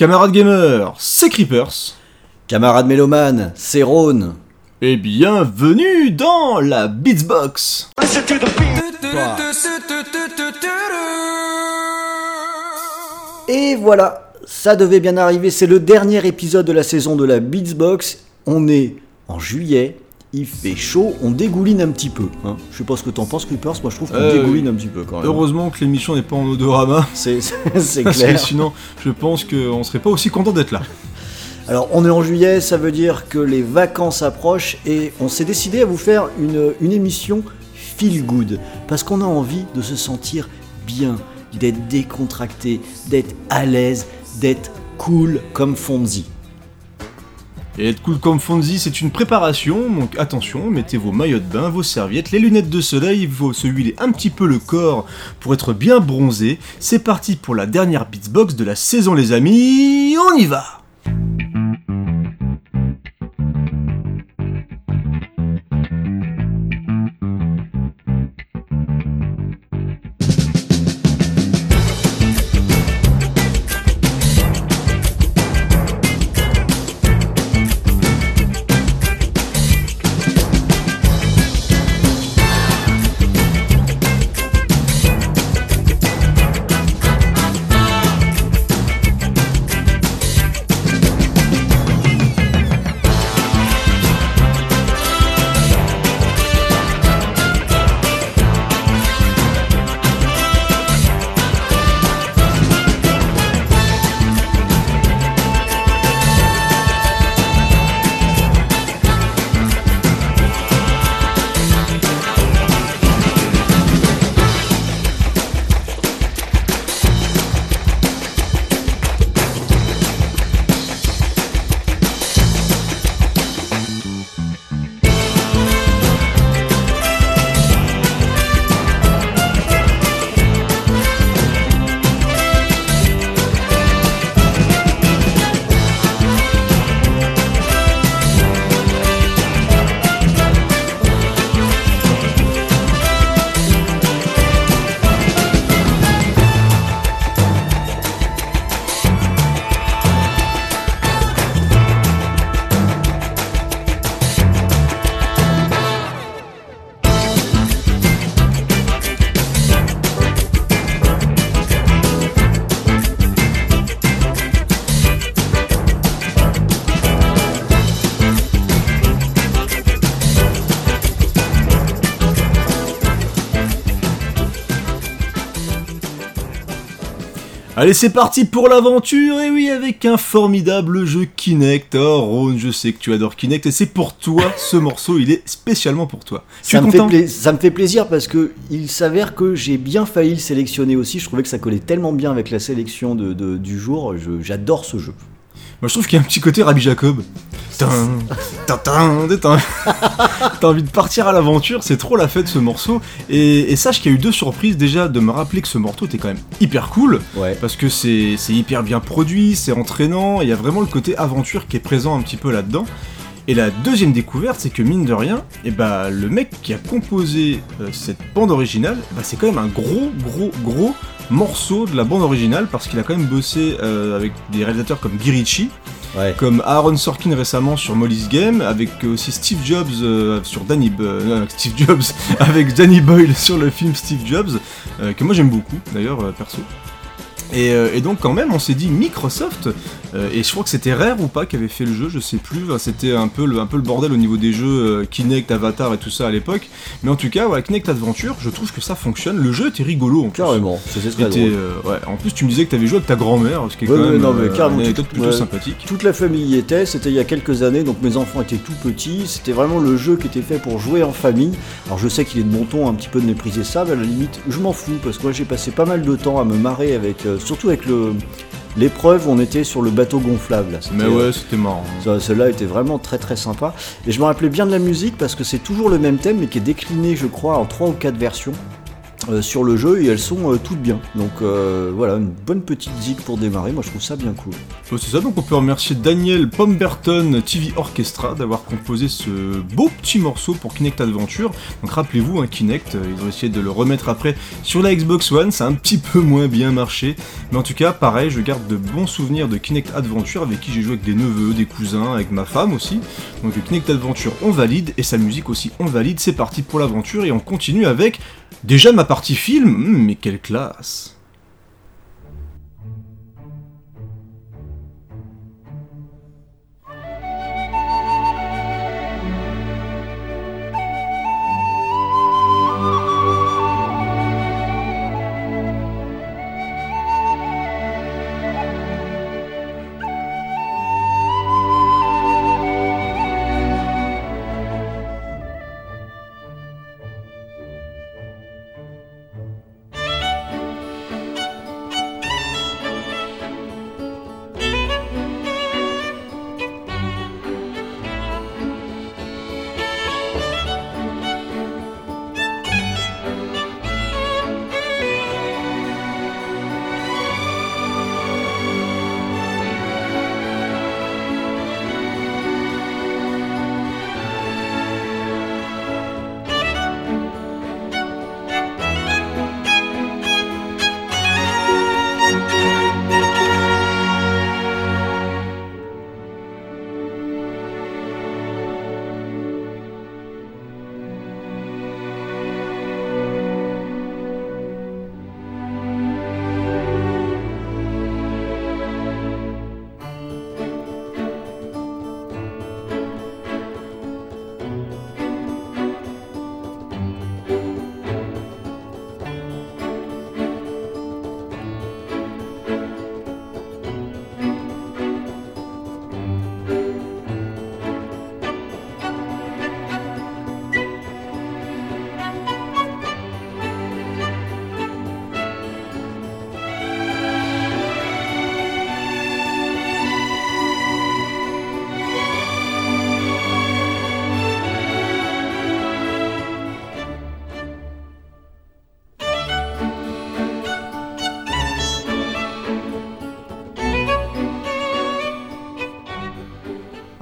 Camarades gamers, c'est Creepers. Camarade mélomane, c'est Rhône. Et bienvenue dans la Beatsbox. Et voilà, ça devait bien arriver, c'est le dernier épisode de la saison de la Beatsbox. On est en juillet, il fait chaud, on dégouline un petit peu. Hein. Je sais pas ce que t'en penses, Creepers, moi je trouve qu'on Euh, dégouline un petit peu quand même. Heureusement que l'émission n'est pas en odorama. C'est c'est Parce que clair. sinon, je pense qu'on serait pas aussi content d'être là. Alors on est en juillet, ça veut dire que les vacances approchent et on s'est décidé à vous faire une, une émission feel good parce qu'on a envie de se sentir bien, d'être décontracté, d'être à l'aise, d'être cool comme Fonzie. Et être cool comme Fonzie, c'est une préparation, donc attention, mettez vos maillots de bain, vos serviettes, les lunettes de soleil, il faut se huiler un petit peu le corps pour être bien bronzé. C'est parti pour la dernière Beatsbox de la saison les amis, on y va Allez, c'est parti pour l'aventure, et oui, avec un formidable jeu Kinect. Oh, Ron, je sais que tu adores Kinect, et c'est pour toi, ce morceau, il est spécialement pour toi. Tu Ça me, fait content? pla- ça me fait plaisir parce que il s'avère que j'ai bien failli le sélectionner aussi. Je trouvais que ça collait tellement bien avec la sélection de, de- du jour. Je- J'adore ce jeu. Moi, je trouve qu'il y a un petit côté Rabbi Jacob. T'as envie de partir à l'aventure, c'est trop la fête ce morceau. Et, et sache qu'il y a eu deux surprises déjà de me rappeler que ce morceau était quand même hyper cool. Ouais. Parce que c'est hyper bien produit, c'est entraînant, il y a vraiment le côté aventure qui est présent un petit peu là-dedans. Et la deuxième découverte, c'est que mine de rien, et bah, le mec qui a composé euh, cette bande originale, bah, c'est quand même un gros, gros, gros morceau de la bande originale parce qu'il a quand même bossé euh, avec des réalisateurs comme Ouais. comme Aaron Sorkin récemment sur Molly's Game, avec aussi Steve Jobs euh, sur Danny euh, Steve Jobs avec Danny Boyle sur le film Steve Jobs, euh, que moi j'aime beaucoup d'ailleurs euh, perso. Et, euh, et donc quand même on s'est dit Microsoft, euh, et je crois que c'était Rare ou pas qui avait fait le jeu, je sais plus, c'était un peu, le, un peu le bordel au niveau des jeux euh, Kinect, Avatar et tout ça à l'époque, mais en tout cas ouais, Kinect Adventure, je trouve que ça fonctionne, le jeu était rigolo en plus. Carrément. C'est c'est très Était, drôle. euh, ouais. En plus tu me disais que tu avais joué avec ta grand-mère, ce qui est Ouais, quand ouais, même non, mais euh, carrément, une tu- anecdote plutôt sympathique. Toute la famille y était, c'était il y a quelques années, donc mes enfants étaient tout petits, c'était vraiment le jeu qui était fait pour jouer en famille. Alors je sais qu'il est de bon ton un petit peu de mépriser ça, mais à la limite je m'en fous, parce que moi j'ai passé pas mal de temps à me marrer avec, euh, surtout avec le l'épreuve on était sur le bateau gonflable. là. Mais euh, ouais, c'était marrant. Celle-là était vraiment très très sympa. Et je me rappelais bien de la musique parce que c'est toujours le même thème mais qui est décliné je crois en trois ou quatre versions. Euh, sur le jeu et elles sont euh, toutes bien. Donc euh, voilà, une bonne petite zig pour démarrer, moi je trouve ça bien cool. C'est ça, donc on peut remercier Daniel Pomberton TV Orchestra d'avoir composé ce beau petit morceau pour Kinect Adventure. Donc rappelez-vous, un Kinect, euh, ils ont essayé de le remettre après sur la Xbox One, ça a un petit peu moins bien marché. Mais en tout cas, pareil, je garde de bons souvenirs de Kinect Adventure avec qui j'ai joué avec des neveux, des cousins, avec ma femme aussi. Donc Kinect Adventure, on valide, et sa musique aussi, on valide. C'est parti pour l'aventure, et on continue avec déjà ma partie film. Hmm, mais quelle classe!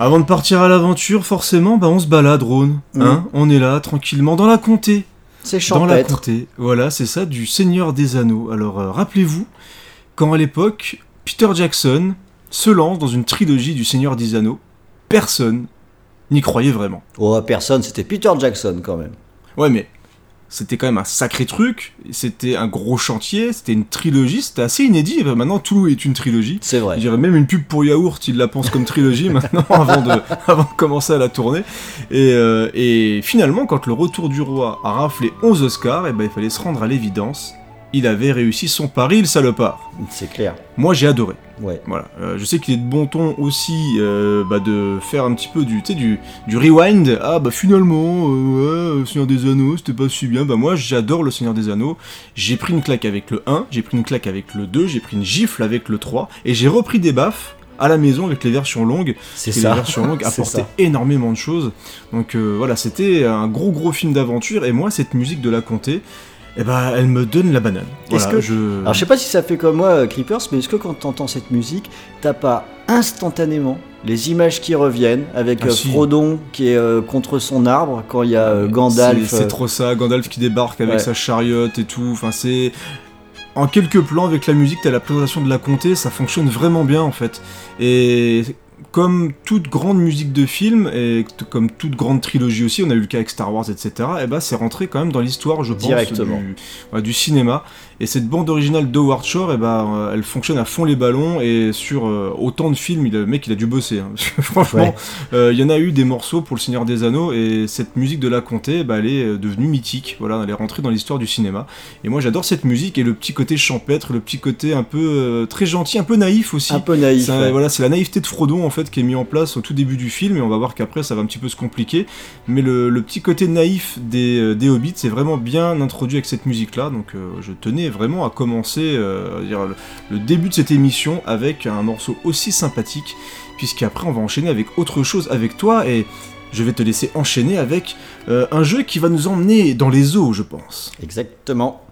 Avant de partir à l'aventure, forcément, bah on se balade, Rhône. Hein on est là, tranquillement, dans la comté. C'est Dans la comté. Voilà, c'est ça, du Seigneur des Anneaux. Alors, euh, rappelez-vous, quand à l'époque, Peter Jackson se lance dans une trilogie du Seigneur des Anneaux, personne n'y croyait vraiment. Oh, personne, c'était Peter Jackson quand même. Ouais, mais c'était quand même un sacré truc, c'était un gros chantier, c'était une trilogie, c'était assez inédit. Enfin, Maintenant, tout est une trilogie. C'est Je vrai. dirais même une pub pour yaourt, il la pense comme trilogie maintenant avant de, avant de commencer à la tourner. Et, euh, et finalement, quand le retour du roi a raflé 11 Oscars, et ben, il fallait se rendre à l'évidence. Il avait réussi son pari, le salopard. C'est clair. Moi, j'ai adoré. Ouais. Voilà. Euh, je sais qu'il est de bon ton aussi euh, bah, de faire un petit peu du, tu sais, du, du rewind. Ah bah finalement, euh, ouais, le Seigneur des Anneaux, c'était pas si bien. Bah moi, j'adore le Seigneur des Anneaux. J'ai pris une claque avec le 1, j'ai pris une claque avec le 2, j'ai pris une gifle avec le 3, et j'ai repris des baffes à la maison avec les versions longues. C'est Et les ça. versions longues apportaient ça. énormément de choses. Donc euh, voilà, c'était un gros gros film d'aventure. Et moi, cette musique de la comté, eh ben, elle me donne la banane. Est-ce Voilà, que- je... Alors je sais pas si ça fait comme moi, euh, Creepers, mais est-ce que quand t'entends cette musique, t'as pas instantanément les images qui reviennent avec Ah, euh, si. Frodon qui est euh, contre son arbre quand il y a euh, C'est- Gandalf. C'est trop ça, Gandalf qui débarque avec Ouais. sa chariote et tout. Enfin, c'est. En quelques plans avec la musique, t'as la présentation de la comté, ça fonctionne vraiment bien en fait. Et comme toute grande musique de film, et comme toute grande trilogie aussi, on a eu le cas avec Star Wars, etc., et bah c'est rentré quand même dans l'histoire, je pense, Directement. Du, ouais, du cinéma. Et cette bande originale d'Howard Shore, et bah, euh, elle fonctionne à fond les ballons, et sur euh, autant de films, il le mec il a dû bosser. hein. Parce que Franchement, Ouais. euh, il y en a eu des morceaux pour Le Seigneur des Anneaux et cette musique de la comté, bah, elle est devenue mythique. Voilà, elle est rentrée dans l'histoire du cinéma. Et moi, j'adore cette musique et le petit côté champêtre, le petit côté un peu euh, très gentil, un peu naïf aussi. un peu naïf. C'est ouais. Voilà, c'est la naïveté de Frodon en fait qui est mis en place au tout début du film et on va voir qu'après ça va un petit peu se compliquer. Mais le, le petit côté naïf des, des Hobbits c'est vraiment bien introduit avec cette musique là. Donc je tenais vraiment à commencer euh, le début de cette émission avec un morceau aussi sympathique puisqu'après on va enchaîner avec autre chose avec toi et je vais te laisser enchaîner avec euh, un jeu qui va nous emmener dans les eaux je pense. Exactement.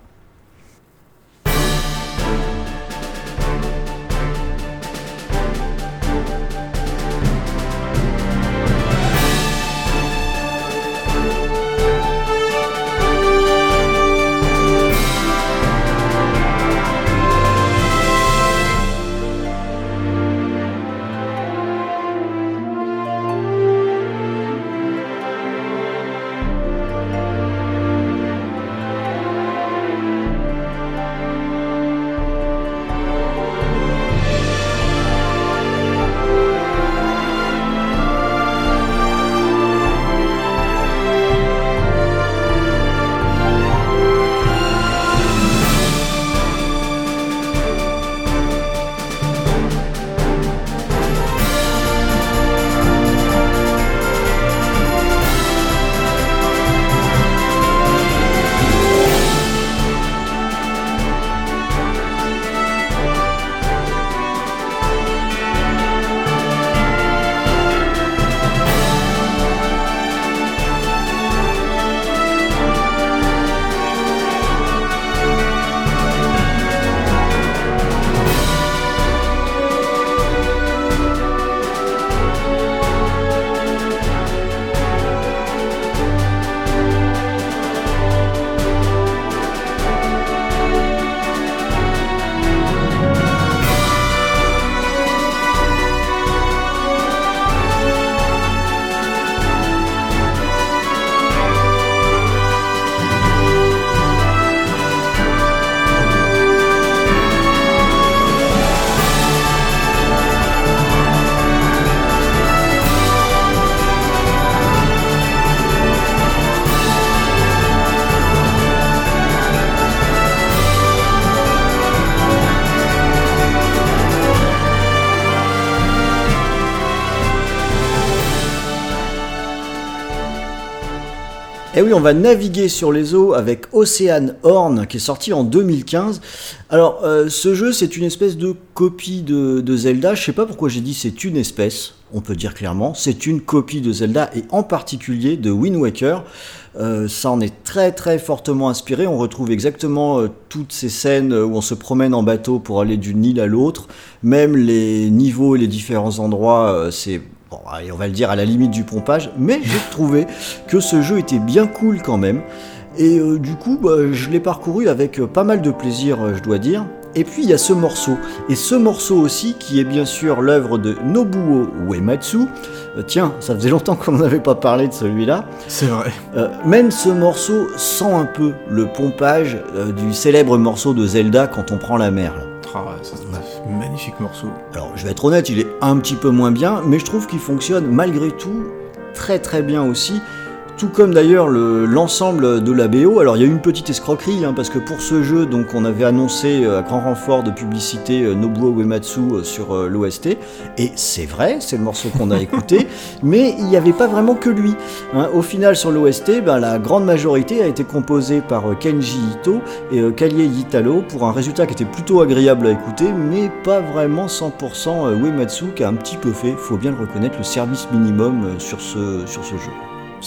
Et oui, on va naviguer sur les eaux avec Ocean Horn qui est sorti en 2015. Alors, euh, ce jeu, c'est une espèce de copie de, Zelda. Je sais pas pourquoi j'ai dit c'est une espèce. On peut dire clairement, c'est une copie de Zelda et en particulier de Wind Waker. Euh, ça en est très très fortement inspiré. On retrouve exactement euh, toutes ces scènes où on se promène en bateau pour aller d'une île à l'autre. Même les niveaux et les différents endroits, c'est bon, allez, on va le dire à la limite du pompage. Mais j'ai trouvé que ce jeu était bien cool quand même. Et euh, du coup, bah, je l'ai parcouru avec euh, pas mal de plaisir, euh, je dois dire. Et puis il y a ce morceau. Et ce morceau aussi, qui est bien sûr l'œuvre de Nobuo Uematsu. Euh, tiens, ça faisait longtemps qu'on n'avait pas parlé de celui-là. C'est vrai. Euh, même ce morceau sent un peu le pompage euh, du célèbre morceau de Zelda quand on prend la mer. là. Ah, c'est un magnifique morceau. Alors, je vais être honnête, il est un petit peu moins bien, mais je trouve qu'il fonctionne malgré tout très très bien aussi. Tout comme d'ailleurs le- l'ensemble de la BO. Alors il y a eu une petite escroquerie hein, parce que pour ce jeu, donc on avait annoncé euh, à grand renfort de publicité euh, Nobuo Uematsu euh, sur euh, l'OST, et c'est vrai, c'est le morceau qu'on a écouté, mais il n'y avait pas vraiment que lui. hein. Au final, sur l'OST, ben, la grande majorité a été composée par euh, Kenji Ito et euh, Kalie Italo pour un résultat qui était plutôt agréable à écouter, mais pas vraiment 100% euh, Uematsu qui a un petit peu fait, faut bien le reconnaître, le service minimum sur ce, sur ce jeu.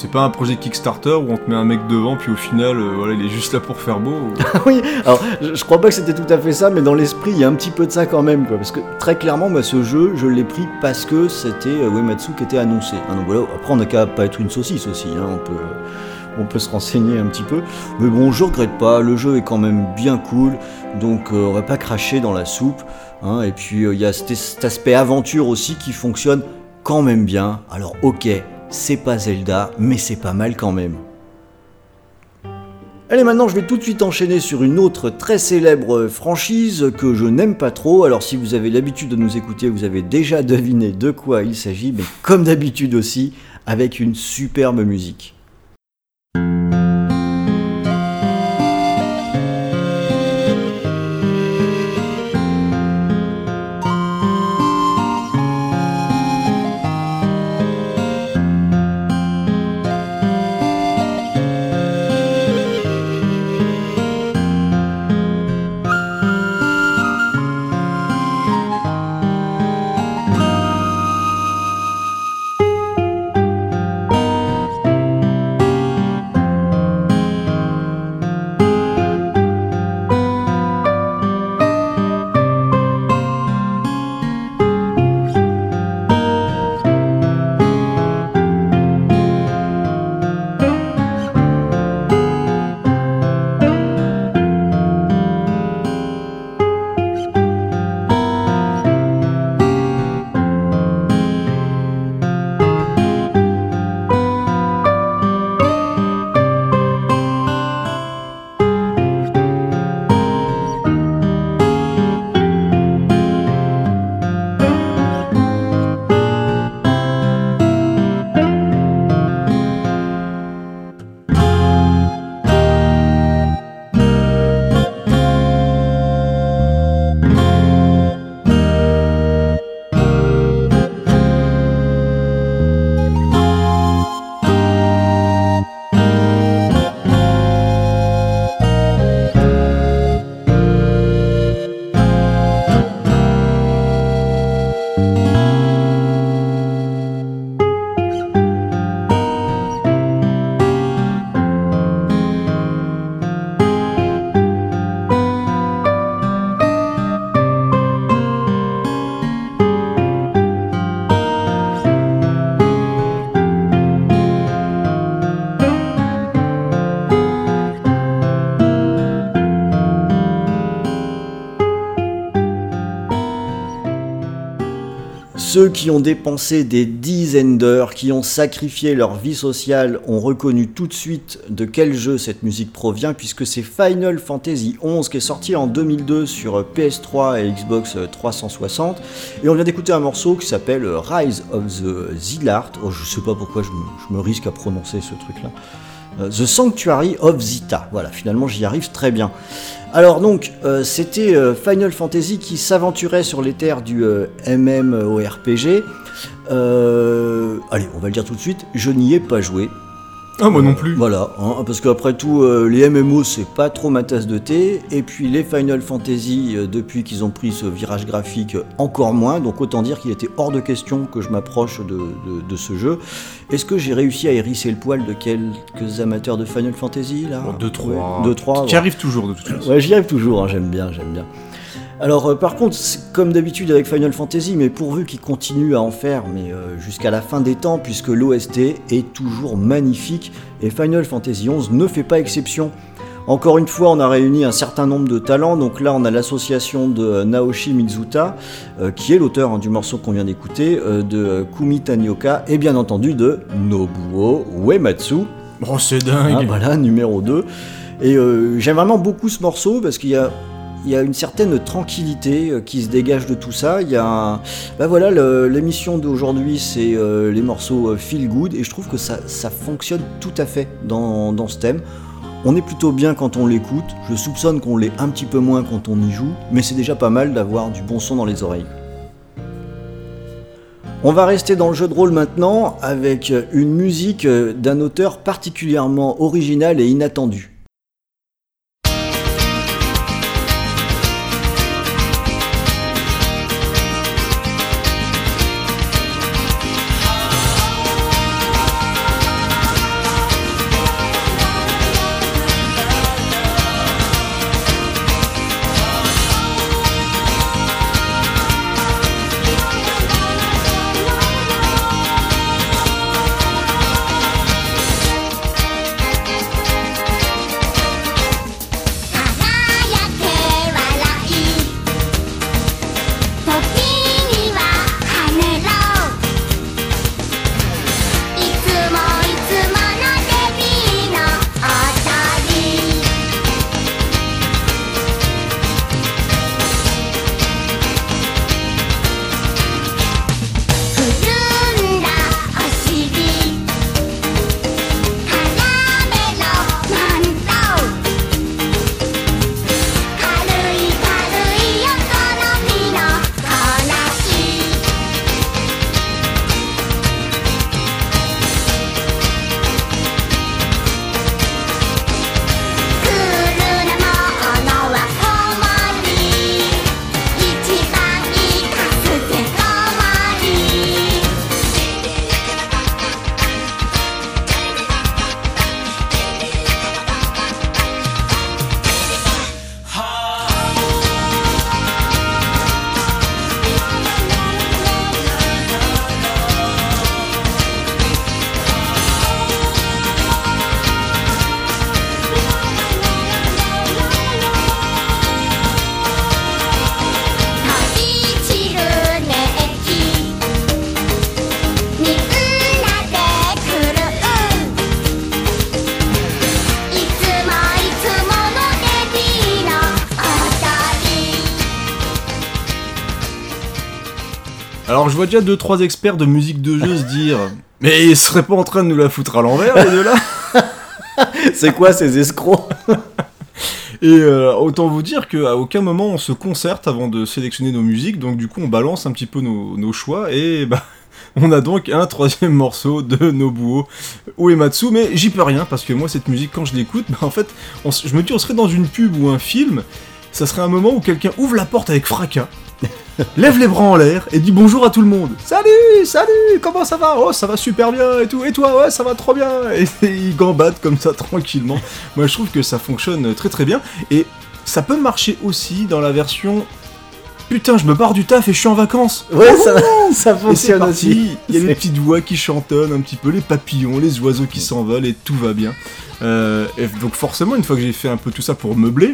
C'est pas un projet Kickstarter où on te met un mec devant, puis au final, euh, voilà, il est juste là pour faire beau. ou- oui, alors je, crois pas que c'était tout à fait ça, mais dans l'esprit, il y a un petit peu de ça quand même, quoi. Parce que très clairement, moi, ce jeu, je l'ai pris parce que c'était euh, qui était annoncé. hein. donc voilà, après, on n'a qu'à pas être une saucisse aussi, hein, on peut. On peut se renseigner un petit peu. Mais bon, je regrette pas, le jeu est quand même bien cool, donc euh, on va pas cracher dans la soupe. hein. et puis euh, il y a cet aspect aventure aussi qui fonctionne quand même bien. Alors ok, c'est pas Zelda, mais c'est pas mal quand même. Allez, maintenant je vais tout de suite enchaîner sur une autre très célèbre franchise que je n'aime pas trop. Alors si vous avez l'habitude de nous écouter, vous avez déjà deviné de quoi il s'agit, mais comme d'habitude aussi, avec une superbe musique. Qui ont dépensé des dizaines d'heures, qui ont sacrifié leur vie sociale, ont reconnu tout de suite de quel jeu cette musique provient, puisque c'est Final Fantasy XI qui est sorti en 2002 sur PS3 et Xbox 360. Et on vient d'écouter un morceau qui s'appelle Rise of the Zillart. Oh, je sais pas pourquoi je me risque à prononcer ce truc-là. Euh, The Sanctuary of Zita. Voilà, finalement j'y arrive très bien. Alors donc, euh, c'était euh, Final Fantasy qui s'aventurait sur les terres du MMORPG. Allez, on va le dire tout de suite, je n'y ai pas joué. Ah, moi non plus. Voilà, hein, parce qu'après tout, euh, les MMO, c'est pas trop ma tasse de thé. Et puis les Final Fantasy, euh, depuis qu'ils ont pris ce virage graphique, euh, encore moins. Donc autant dire qu'il était hors de question que je m'approche de, de- de ce jeu. Est-ce que j'ai réussi à hérisser le poil de quelques amateurs de Final Fantasy là? 2-3. 2-3. Qui arrive toujours de toute façon. Ouais, j'y arrive toujours, hein, j'aime bien, j'aime bien. Alors, euh, par contre, comme d'habitude avec Final Fantasy, mais pourvu qu'ils continuent à en faire, mais euh, jusqu'à la fin des temps, puisque l'OST est toujours magnifique et Final Fantasy XI ne fait pas exception. Encore une fois, on a réuni un certain nombre de talents. Donc là, on a l'association de Naoshi Mizuta, euh, qui est l'auteur hein, du morceau qu'on vient d'écouter, euh, de Kumi Tanioka, et bien entendu de Nobuo Uematsu, Oh, c'est ah, dingue. voilà, numéro 2. Et euh, j'aime vraiment beaucoup ce morceau parce qu'il y a, il y a une certaine tranquillité euh, qui se dégage de tout ça. Il y a bah voilà, l'émission d'aujourd'hui, c'est euh, les morceaux euh, feel good et je trouve que ça, fonctionne tout à fait dans, dans ce thème. On est plutôt bien quand on l'écoute. Je soupçonne qu'on l'est un petit peu moins quand on y joue, mais c'est déjà pas mal d'avoir du bon son dans les oreilles. On va rester dans le jeu de rôle maintenant avec une musique d'un auteur particulièrement original et inattendu. Vois déjà deux trois experts de musique de jeu se dire mais ils seraient pas en train de nous la foutre à l'envers les deux là C'est quoi ces escrocs? Et euh, autant vous dire qu'à aucun moment on se concerte avant de sélectionner nos musiques, donc du coup on balance un petit peu nos, nos choix. Et bah on a donc un troisième morceau de Nobuo Uematsu, mais j'y peux rien parce que moi cette musique quand je l'écoute, bah, en fait on je me dis on serait dans une pub ou un film, ça serait un moment où quelqu'un ouvre la porte avec fracas. Lève les bras en l'air et dit bonjour à tout le monde. Salut, salut, comment ça va? Oh, ça va super bien et tout. Et toi, ouais, ça va trop bien. Et, ils gambadent comme ça tranquillement. Moi, je trouve que ça fonctionne très très bien. Et ça peut marcher aussi dans la version Putain, je me barre du taf et je suis en vacances. Ouais, ça, ça c'est fonctionne aussi. Il y a les petites voix qui chantonnent un petit peu, les papillons, les oiseaux qui s'envolent et tout va bien. Euh, et donc forcément, une fois que j'ai fait un peu tout ça pour meubler,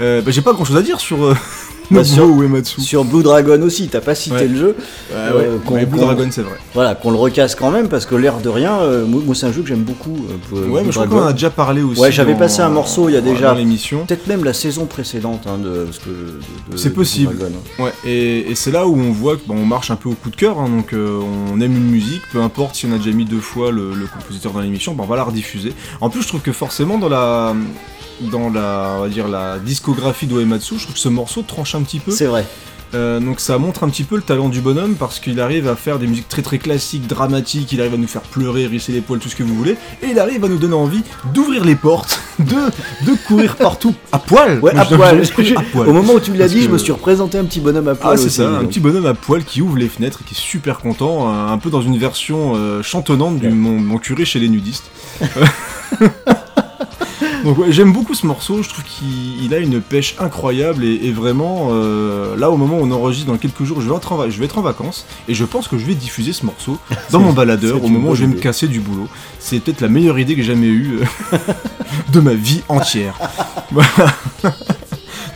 euh, bah, j'ai pas grand chose à dire sur euh, Bah, sur- Uematsu. Sur Blue Dragon aussi, t'as pas cité Ouais. le jeu. Ouais, Euh, ouais, mais Blue Dragon, c'est vrai. Voilà, qu'on le recasse quand même parce que l'air de rien, euh, moi, c'est un jeu que j'aime beaucoup. euh, Ouais, Blue mais je crois qu'on en a déjà parlé aussi. Ouais, j'avais passé un morceau il y a déjà- l'émission. Peut-être même la saison précédente hein, de, parce que de- de- C'est de possible. Blue Dragon, hein. Ouais, et, et c'est là où on voit qu'on marche un peu au coup de cœur, hein, donc euh, on aime une musique, peu importe si on a déjà mis deux fois le, le compositeur dans l'émission, on va la rediffuser. En plus, je trouve que forcément dans la dans la on va dire la discographie d'Oematsu, je trouve que ce morceau tranche un petit peu. C'est vrai. Euh, donc ça montre un petit peu le talent du bonhomme parce qu'il arrive à faire des musiques très très classiques, dramatiques, il arrive à nous faire pleurer, risser les poils, tout ce que vous voulez, et il arrive à nous donner envie d'ouvrir les portes, de, de courir partout à poil. Ouais, à je- poil. je- je- à poil. Au moment où tu me l'as dit, je me suis représenté un petit bonhomme à poil. Ah c'est ça, un donc. petit bonhomme à poil qui ouvre les fenêtres et qui est super content, un, un peu dans une version euh, chantonnante du Ouais. mon, mon curé chez les nudistes. Donc ouais, j'aime beaucoup ce morceau, je trouve qu'il il a une pêche incroyable et, et vraiment euh, là au moment où on enregistre dans quelques jours je vais, être en, va- je vais être en vacances et je pense que je vais diffuser ce morceau dans mon baladeur au moment où je vais me casser du boulot. C'est peut-être la meilleure idée que j'ai jamais eue euh, de ma vie entière.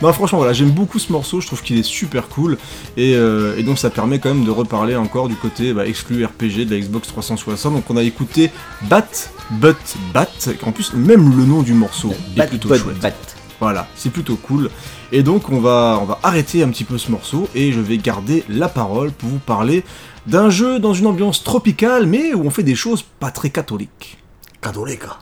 Non franchement voilà j'aime beaucoup ce morceau, je trouve qu'il est super cool et, euh, et donc ça permet quand même de reparler encore du côté bah, exclu RPG de la Xbox 360 donc on a écouté Bat But Bat en plus même le nom du morceau est plutôt bat, chouette. bat. Voilà, c'est plutôt cool. Et donc on va, on va arrêter un petit peu ce morceau et je vais garder la parole pour vous parler d'un jeu dans une ambiance tropicale mais où on fait des choses pas très catholiques. Catholica.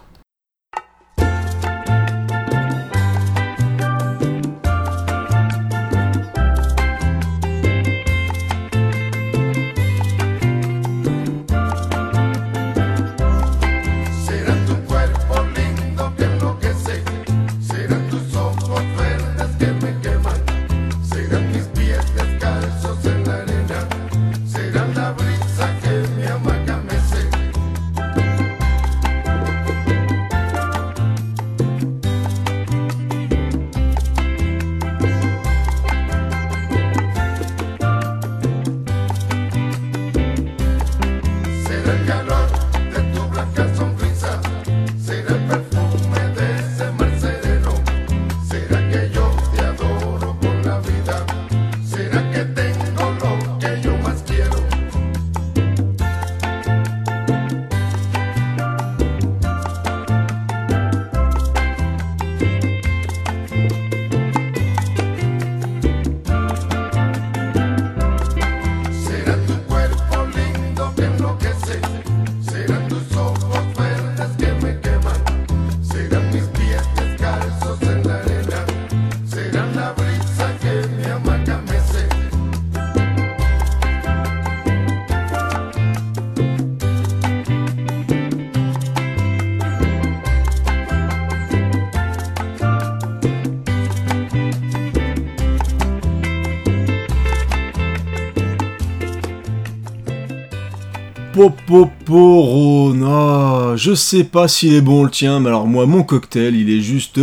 Popoporona, je sais pas s'il est bon le tien, mais alors moi mon cocktail il est juste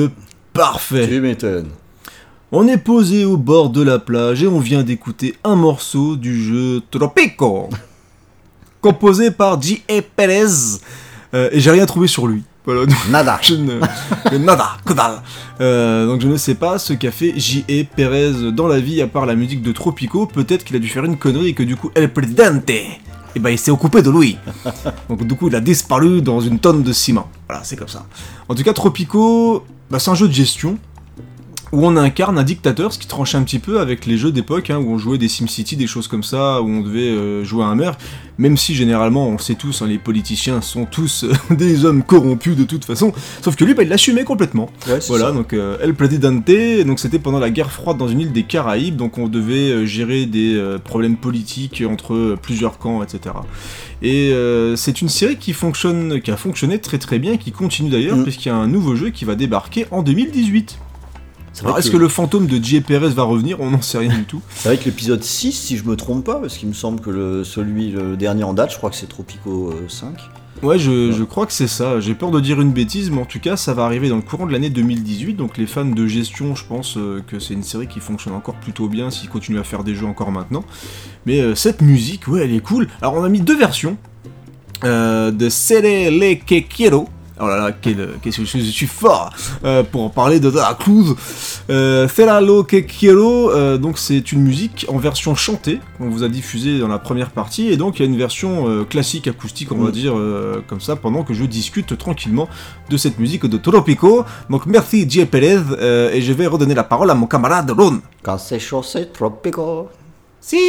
parfait. Tu m'étonnes. On est posé au bord de la plage et on vient d'écouter un morceau du jeu Tropico, composé par J.A. Perez. Euh, et j'ai rien trouvé sur lui. Voilà, donc Nada. je ne. nada, que dalle. Euh, donc je ne sais pas ce qu'a fait J.A. Perez dans la vie à part la musique de Tropico. Peut-être qu'il a dû faire une connerie et que du coup, El Presidente, eh ben, il s'est occupé de lui. Donc du coup, il a disparu dans une tonne de ciment. Voilà, c'est comme ça. En tout cas, Tropico, bah, c'est un jeu de gestion où on incarne un dictateur, ce qui tranchait un petit peu avec les jeux d'époque, hein, où on jouait des SimCity, des choses comme ça, où on devait euh, jouer à un maire, même si généralement, on le sait tous, hein, les politiciens sont tous euh, des hommes corrompus de toute façon, sauf que lui, bah, il l'assumait complètement. Ouais, Voilà, ça. donc euh, El Presidente, donc c'était pendant la guerre froide dans une île des Caraïbes, donc on devait gérer des problèmes politiques entre plusieurs camps, etc. Et c'est une série qui fonctionne, qui a fonctionné très très bien, qui continue d'ailleurs, Mm. puisqu'il y a un nouveau jeu qui va débarquer en 2018. Alors, est-ce que, que le fantôme de J. Perez va revenir? On n'en sait rien du tout. c'est vrai que l'épisode 6, si je me trompe pas, parce qu'il me semble que le, celui, le dernier en date, je crois que c'est Tropico euh, 5. Ouais, je, je crois que c'est ça. J'ai peur de dire une bêtise, mais en tout cas, ça va arriver dans le courant de l'année 2018. Donc, les fans de gestion, je pense euh, que c'est une série qui fonctionne encore plutôt bien s'ils continuent à faire des jeux encore maintenant. Mais euh, cette musique, ouais, elle est cool. Alors, on a mis deux versions euh, de Sere Le Que Quiero. Oh là là, quel, qu'est-ce que je, je suis fort euh, pour parler de la Cruz. Euh, Sera Lo Que Quiero, euh, donc c'est une musique en version chantée qu'on vous a diffusée dans la première partie, et donc il y a une version euh, classique acoustique, on va Mm. dire euh, comme ça, pendant que je discute tranquillement de cette musique de Tropico. Donc merci J. Perez, euh, et je vais redonner la parole à mon camarade Ron. Quand c'est chaud, c'est Tropico. Si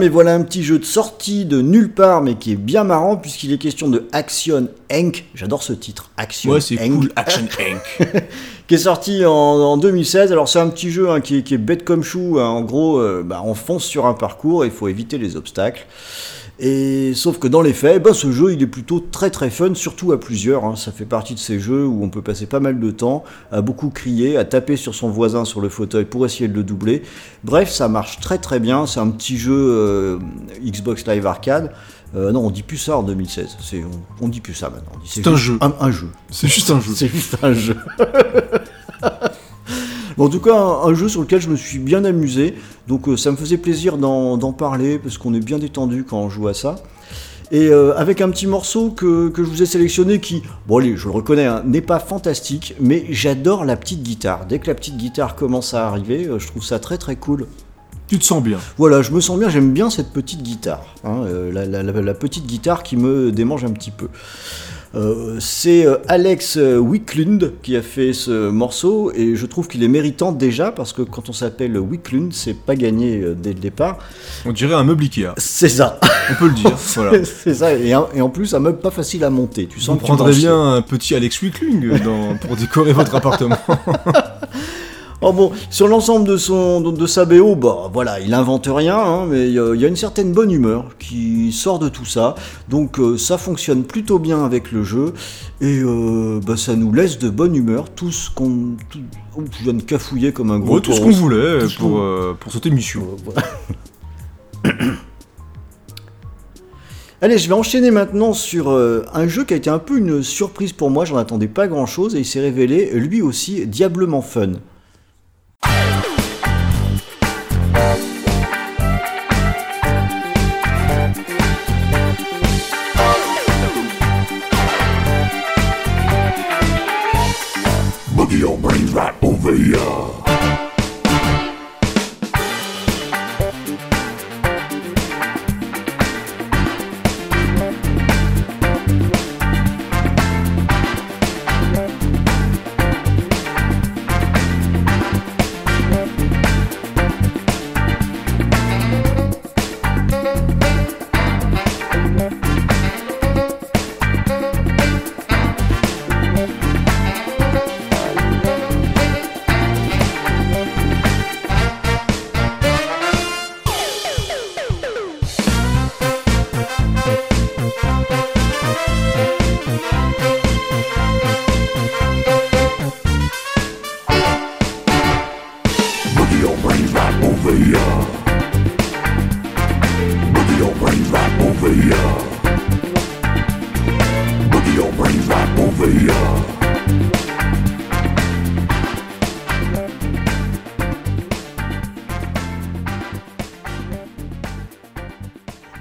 mais voilà un petit jeu de sortie de nulle part, mais qui est bien marrant, puisqu'il est question de Action Inc. J'adore ce titre, Action Ouais, c'est cool. Action Inc. qui est sorti en, en 2016. Alors c'est un petit jeu hein, qui, est, qui est bête comme chou. hein. En gros, euh, bah, on fonce sur un parcours et il faut éviter les obstacles. Et sauf que dans les faits, bah, ce jeu il est plutôt très très fun, surtout à plusieurs. hein. Ça fait partie de ces jeux où on peut passer pas mal de temps à beaucoup crier, à taper sur son voisin sur le fauteuil pour essayer de le doubler. Bref, ça marche très très bien. C'est un petit jeu euh, Xbox Live Arcade. Euh, non, on dit plus ça en 2016. C'est, on, on dit plus ça maintenant. C'est un jeu. Un, un jeu. C'est juste un jeu. C'est juste un jeu. En tout cas, un, un jeu sur lequel je me suis bien amusé. Donc euh, ça me faisait plaisir d'en parler parce qu'on est bien détendu quand on joue à ça. Et euh, avec un petit morceau que, que je vous ai sélectionné qui, bon allez, je le reconnais, hein, n'est pas fantastique, mais j'adore la petite guitare. Dès que la petite guitare commence à arriver, euh, je trouve ça très très cool. Tu te sens bien. Voilà, je me sens bien, j'aime bien cette petite guitare. hein, la, la- la- la petite guitare qui me démange un petit peu. Euh, c'est euh, Alex Wiklund qui a fait ce morceau et je trouve qu'il est méritant déjà parce que quand on s'appelle Wiklund, c'est pas gagné euh, dès le départ. On dirait un meuble Ikea. C'est ça, On peut le dire. voilà. c'est ça. Et, un- et en plus, un meuble pas facile à monter. Tu sens que tu prendrait branches- bien un petit Alex Wickling dans- pour décorer votre appartement. Oh bon, sur l'ensemble de son de, de sa BO, bah voilà, il invente rien, hein, mais il y, a- il y a une certaine bonne humeur qui sort de tout ça. Donc euh, ça fonctionne plutôt bien avec le jeu et euh, bah, ça nous laisse de bonne humeur. Tout ce qu'on, tout, oh, je viens de cafouiller comme un gros. Ouais, tout ce qu'on voulait Tout qu'on- pour, euh, pour cette émission. Voilà. Allez, je vais enchaîner maintenant sur euh, un jeu qui a été un peu une surprise pour moi. J'en attendais pas grand chose et il s'est révélé lui aussi diablement fun. Yeah.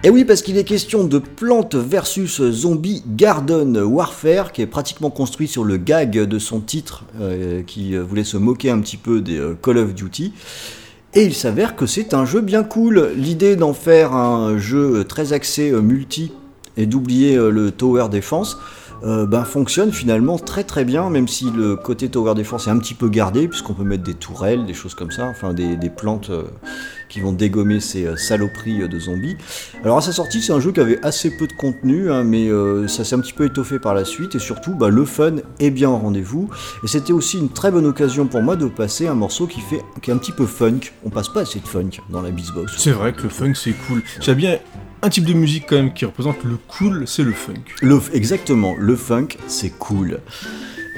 Et oui, parce qu'il est question de Plante versus Zombie Garden Warfare, qui est pratiquement construit sur le gag de son titre, euh, qui euh, voulait se moquer un petit peu des euh, Call of Duty. Et il s'avère que c'est un jeu bien cool. L'idée d'en faire un jeu très axé multi et d'oublier le Tower Defense ben, fonctionne finalement très très bien, même si le côté Tower Defense est un petit peu gardé, puisqu'on peut mettre des tourelles, des choses comme ça, enfin des, plantes qui vont dégommer ces euh, saloperies euh, de zombies. Alors à sa sortie, c'est un jeu qui avait assez peu de contenu, hein, mais euh, ça s'est un petit peu étoffé par la suite, et surtout bah, le fun est bien au rendez-vous. Et c'était aussi une très bonne occasion pour moi de passer un morceau qui, fait, qui est un petit peu funk. On passe pas assez de funk dans la Beatbox. C'est vrai que le funk c'est cool. J'aime bien un type de musique quand même qui représente le cool, c'est le funk. Le, exactement, le funk, c'est cool.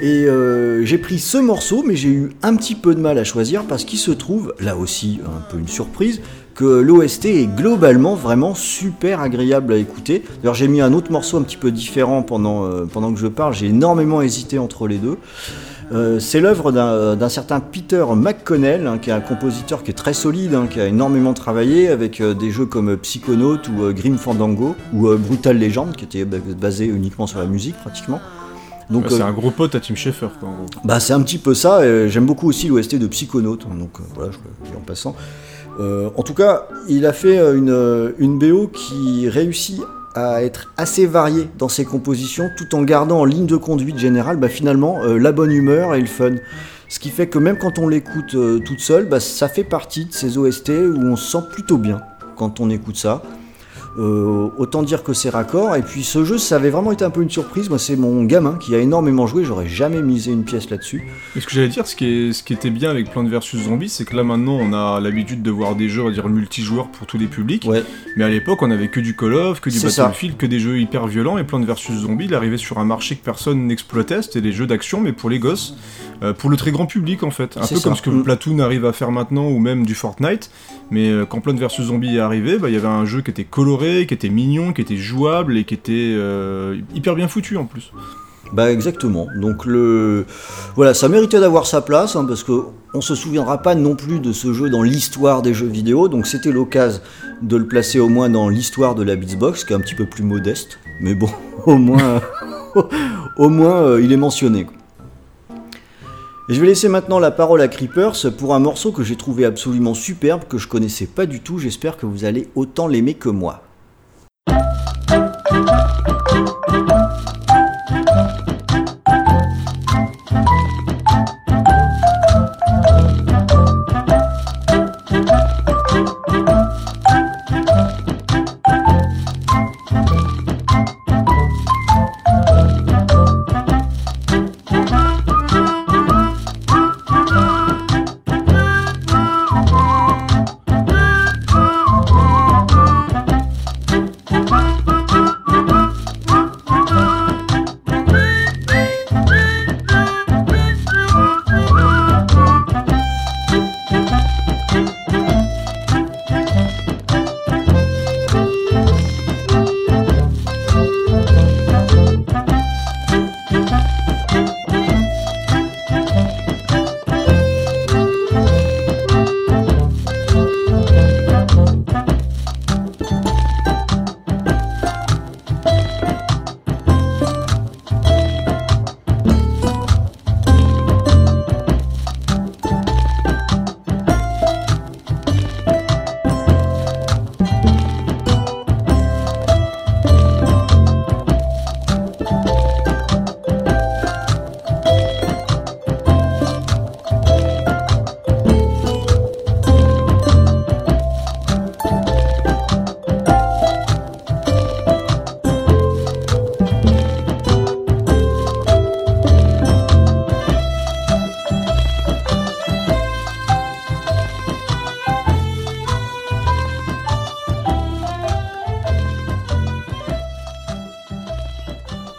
Et euh, j'ai pris ce morceau, mais j'ai eu un petit peu de mal à choisir parce qu'il se trouve, là aussi un peu une surprise, que l'OST est globalement vraiment super agréable à écouter. D'ailleurs j'ai mis un autre morceau un petit peu différent pendant, euh, pendant que je parle, j'ai énormément hésité entre les deux. Euh, c'est l'œuvre d'un certain Peter McConnell, hein, qui est un compositeur qui est très solide, hein, qui a énormément travaillé avec des jeux comme Psychonaut ou Grim Fandango ou Brutal Legend, qui était ba- basé uniquement sur la musique pratiquement. Donc Ouais, c'est euh, un gros pote à Tim Schafer quoi en gros. bah, c'est un petit peu ça. J'aime beaucoup aussi l'OST de Psychonaut, hein, donc euh, voilà, je le dis en passant. Euh, en tout cas, il a fait une, une BO qui réussit à être assez variée dans ses compositions, tout en gardant en ligne de conduite générale, bah, finalement, euh, la bonne humeur et le fun. Ce qui fait que même quand on l'écoute euh, toute seule, bah, ça fait partie de ces OST où on se sent plutôt bien. quand on écoute ça. Euh, autant dire que c'est raccord. Et puis ce jeu, ça avait vraiment été un peu une surprise. Moi, c'est mon gamin qui a énormément joué. J'aurais jamais misé une pièce là-dessus. Et ce que j'allais dire, ce qui, est, ce qui était bien avec Plants vs Zombies, c'est que là maintenant on a l'habitude de voir des jeux, va dire multijoueurs pour tous les publics. Ouais, Mais à l'époque, on avait que du Call of, que du ça. Battlefield, que des jeux hyper violents. Et Plants vs Zombies, il arrivait sur un marché que personne n'exploitait. C'était des jeux d'action, mais pour les gosses, euh, pour le très grand public en fait. Un peu ça. comme ce que Mm. Platoon arrive à faire maintenant, ou même du Fortnite. Mais euh, quand Plants vs Zombies est arrivé, bah, il y avait un jeu qui était coloré, qui était mignon, qui était jouable et qui était euh, hyper bien foutu en plus. bah exactement. Donc le, voilà, ça méritait d'avoir sa place hein, parce que on se souviendra pas non plus de ce jeu dans l'histoire des jeux vidéo. Donc c'était l'occasion de le placer au moins dans l'histoire de la Beatsbox, qui est un petit peu plus modeste. Mais bon, au moins, au moins, euh, il est mentionné. Et je vais laisser maintenant la parole à Creepers pour un morceau que j'ai trouvé absolument superbe, que je connaissais pas du tout. J'espère que vous allez autant l'aimer que moi. Thank you.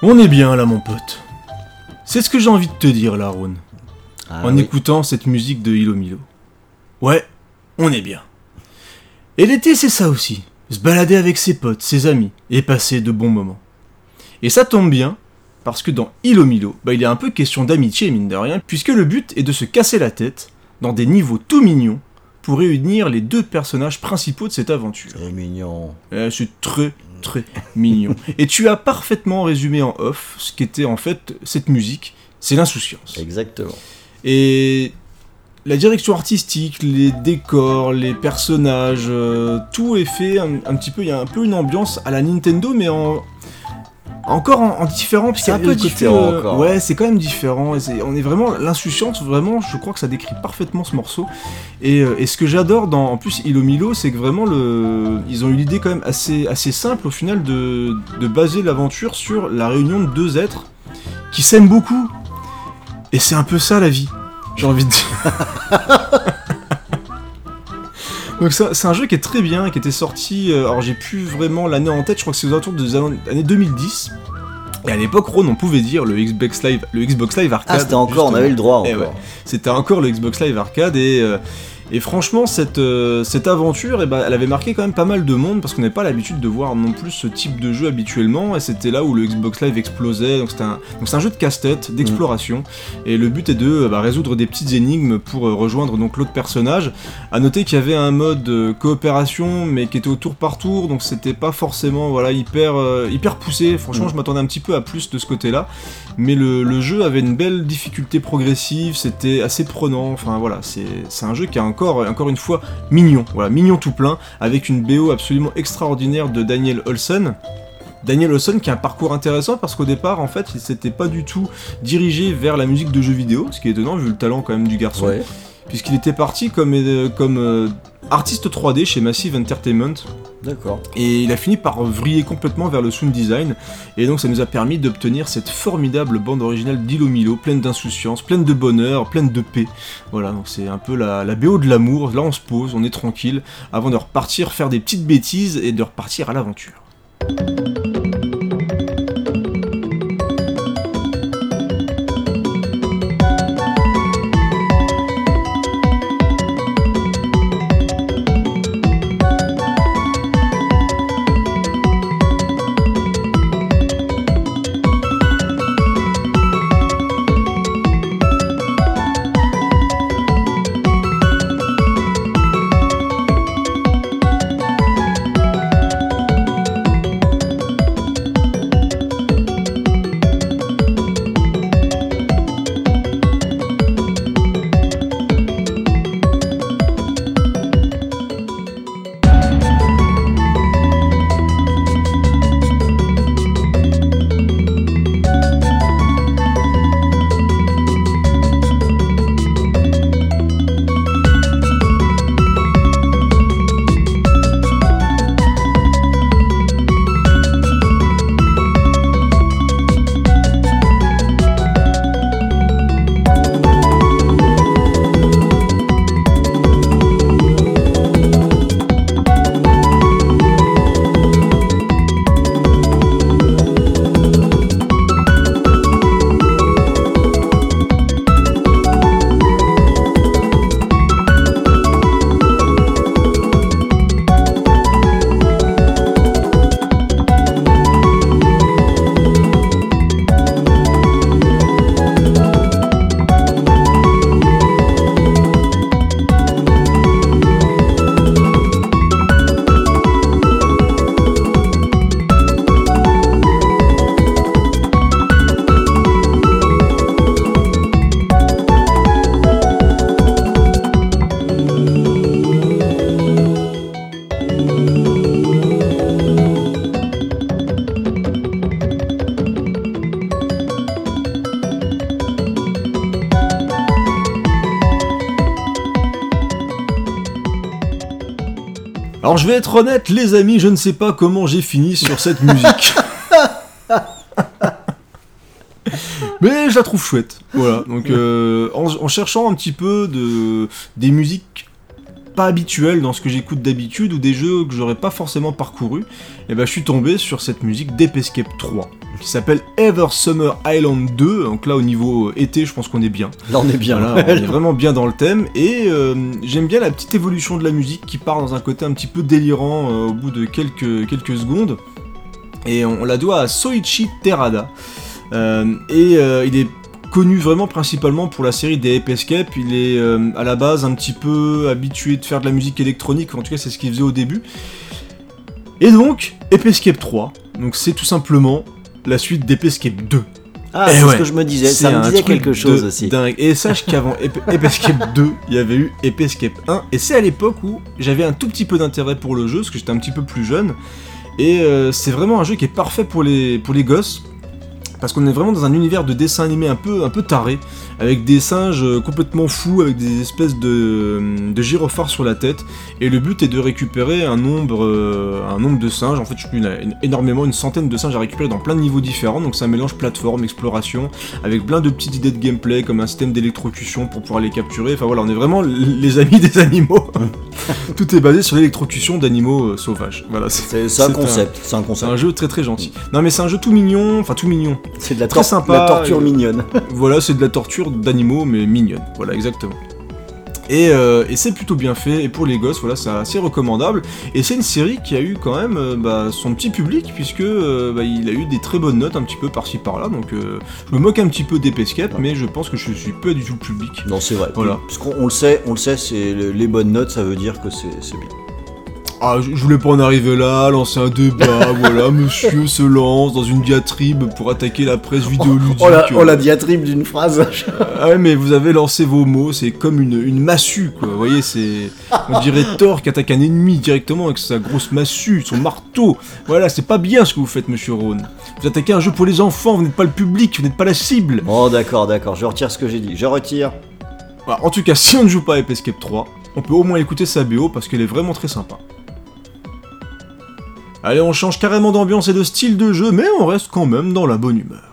On est bien là, mon pote. C'est ce que j'ai envie de te dire là, Ron, Ah en oui. écoutant cette musique de Hilo Milo. Ouais, on est bien. Et l'été, c'est ça aussi. Se balader avec ses potes, ses amis, et passer de bons moments. Et ça tombe bien, parce que dans Hilo Milo, bah, il est un peu question d'amitié, mine de rien, puisque le but est de se casser la tête, dans des niveaux tout mignons, pour réunir les deux personnages principaux de cette aventure. C'est mignon. Eh, c'est très très mignon. Et tu as parfaitement résumé en off ce qu'était en fait cette musique, c'est l'insouciance. Exactement. Et la direction artistique, les décors, les personnages, euh, tout est fait un, un petit peu, il y a un peu une ambiance à la Nintendo, mais en encore en, en différent, parce C'est qu'il y a un peu côté, différent euh. Ouais, c'est quand même différent. on est vraiment l'insouciance, vraiment. Je crois que ça décrit parfaitement ce morceau. Et, euh, et ce que j'adore dans, en plus, Hilo Milo, c'est que vraiment le, ils ont eu l'idée quand même assez, assez simple au final de, de baser l'aventure sur la réunion de deux êtres qui s'aiment beaucoup. Et c'est un peu ça la vie, j'ai envie de dire. Donc c'est un jeu qui est très bien, qui était sorti, euh, alors j'ai plus vraiment l'année en tête, je crois que c'est aux alentours des années années 2010. Et à l'époque, Ron, on pouvait dire le Xbox Live, le Xbox Live Arcade. Ah, c'était encore, on avait le droit Eh encore. ouais. C'était encore le Xbox Live Arcade et, euh, et franchement cette, euh, cette aventure eh ben, elle avait marqué quand même pas mal de monde parce qu'on n'avait pas l'habitude de voir non plus ce type de jeu habituellement et c'était là où le Xbox Live explosait donc c'était un, donc c'est un jeu de casse-tête, d'exploration et le but est de euh, bah, résoudre des petites énigmes pour euh, rejoindre donc l'autre personnage. À noter qu'il y avait un mode coopération mais qui était au tour par tour donc c'était pas forcément voilà hyper, hyper poussé. Franchement Mm. je m'attendais un petit peu à plus de ce côté-là mais le, jeu avait une belle difficulté progressive, c'était assez prenant, enfin voilà, c'est un jeu qui est encore, encore une fois mignon, voilà, mignon tout plein, avec une BO absolument extraordinaire de Daniel Olsen. Daniel Olsen qui a un parcours intéressant parce qu'au départ en fait il s'était pas du tout dirigé vers la musique de jeux vidéo, ce qui est étonnant vu le talent quand même du garçon. Puisqu'il était parti comme, euh, comme euh, artiste 3D chez Massive Entertainment. D'accord. Et il a fini par vriller complètement vers le sound design. Et donc ça nous a permis d'obtenir cette formidable bande originale d'Ilo Milo, pleine d'insouciance, pleine de bonheur, pleine de paix. Voilà, donc c'est un peu la, la BO de l'amour. Là on se pose, on est tranquille, avant de repartir faire des petites bêtises et de repartir à l'aventure. Alors je vais être honnête, les amis, je ne sais pas comment j'ai fini sur cette musique. Mais je la trouve chouette. Voilà. Donc euh, en, en cherchant un petit peu de des musiques pas habituelles dans ce que j'écoute d'habitude ou des jeux que j'aurais pas forcément parcouru, et ben je suis tombé sur cette musique Deep Escape 3 qui s'appelle Ever Summer Island 2. Donc là au niveau été, je pense qu'on est bien. Là, on est bien. Voilà, on est vraiment bien dans le thème et euh, j'aime bien la petite évolution de la musique qui part dans un côté un petit peu délirant euh, au bout de quelques, quelques secondes. Et on, on la doit à Soichi Terada. Euh, et il est connu vraiment principalement pour la série des Ape Escape. Il est euh, à la base un petit peu habitué de faire de la musique électronique, en tout cas c'est ce qu'il faisait au début. Et donc, Ape Escape 3, donc c'est tout simplement la suite d'Ape Escape 2. Ah, Eh c'est ouais. ce que je me disais. Ça me disait quelque chose aussi. dingue. Et sache qu'avant Escape 2, il y avait eu Ape Escape 1. Et c'est à l'époque où j'avais un tout petit peu d'intérêt pour le jeu, parce que j'étais un petit peu plus jeune. Et euh, c'est vraiment un jeu qui est parfait pour les, pour les gosses. Parce qu'on est vraiment dans un univers de dessin animé un peu, un peu taré, avec des singes euh, complètement fous, avec des espèces de, de gyrophares sur la tête. Et le but est de récupérer un nombre, euh, un nombre de singes. En fait, je il y a énormément, une centaine de singes à récupérer dans plein de niveaux différents. Donc c'est un mélange plateforme, exploration, avec plein de petites idées de gameplay, comme un système d'électrocution pour pouvoir les capturer. Enfin voilà, on est vraiment les amis des animaux. Tout est basé sur l'électrocution d'animaux euh, sauvages. Voilà, C'est un concept. C'est un jeu très très gentil. Non mais c'est un jeu tout mignon, enfin tout mignon. C'est de la, très tor- sympa, la torture euh, mignonne. Voilà, c'est de la torture d'animaux, mais mignonne. Voilà, exactement. Et, euh, et c'est plutôt bien fait, et pour les gosses, voilà, c'est assez recommandable. Et c'est une série qui a eu quand même euh, bah, son petit public, puisque euh, bah, il a eu des très bonnes notes un petit peu par-ci par-là. Donc je me moque un petit peu des Escape, mais je pense que je suis pas du tout le public. Non, c'est vrai. Voilà. Parce qu'on on le sait, on le sait, c'est le- les bonnes notes, ça veut dire que c'est bien. Ah, je, je voulais pas en arriver là, lancer un débat, voilà, monsieur se lance dans une diatribe pour attaquer la presse vidéoludique. Oh la, oh la diatribe d'une phrase. Ah ouais, mais vous avez lancé vos mots, c'est comme une, une massue, quoi. Vous voyez, c'est. On dirait Thor qui attaque un ennemi directement avec sa grosse massue, son marteau. Voilà, c'est pas bien ce que vous faites, monsieur Rhône. Vous attaquez un jeu pour les enfants, vous n'êtes pas le public, vous n'êtes pas la cible. Oh d'accord, d'accord, je retire ce que j'ai dit. Je retire. Bah, en tout cas, si on ne joue pas à Ape Escape 3, on peut au moins écouter sa BO parce qu'elle est vraiment très sympa. Allez, on change carrément d'ambiance et de style de jeu, mais on reste quand même dans la bonne humeur.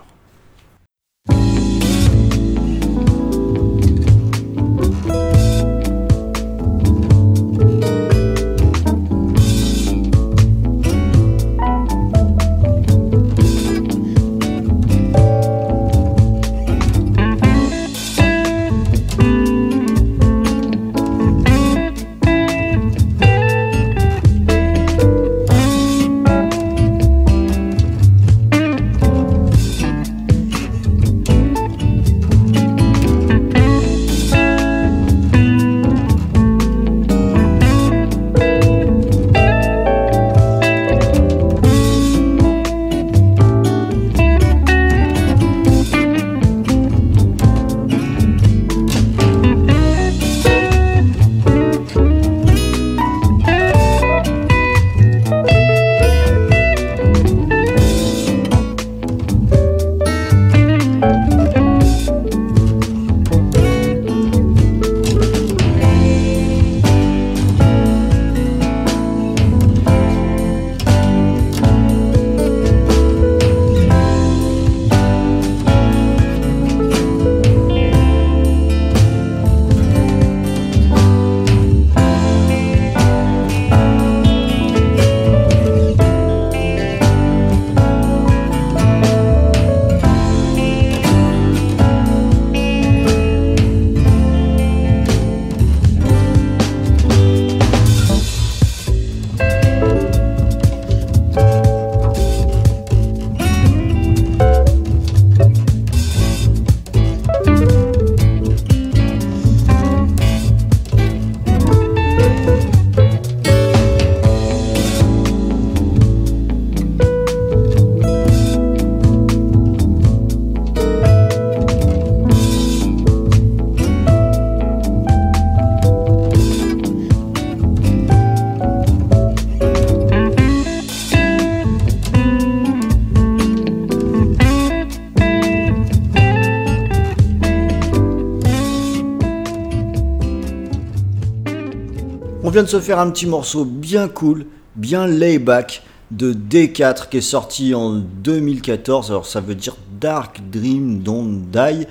Vient de se faire un petit morceau bien cool, bien layback de D4 qui est sorti en 2014. Alors ça veut dire Dark Dream Don't Die.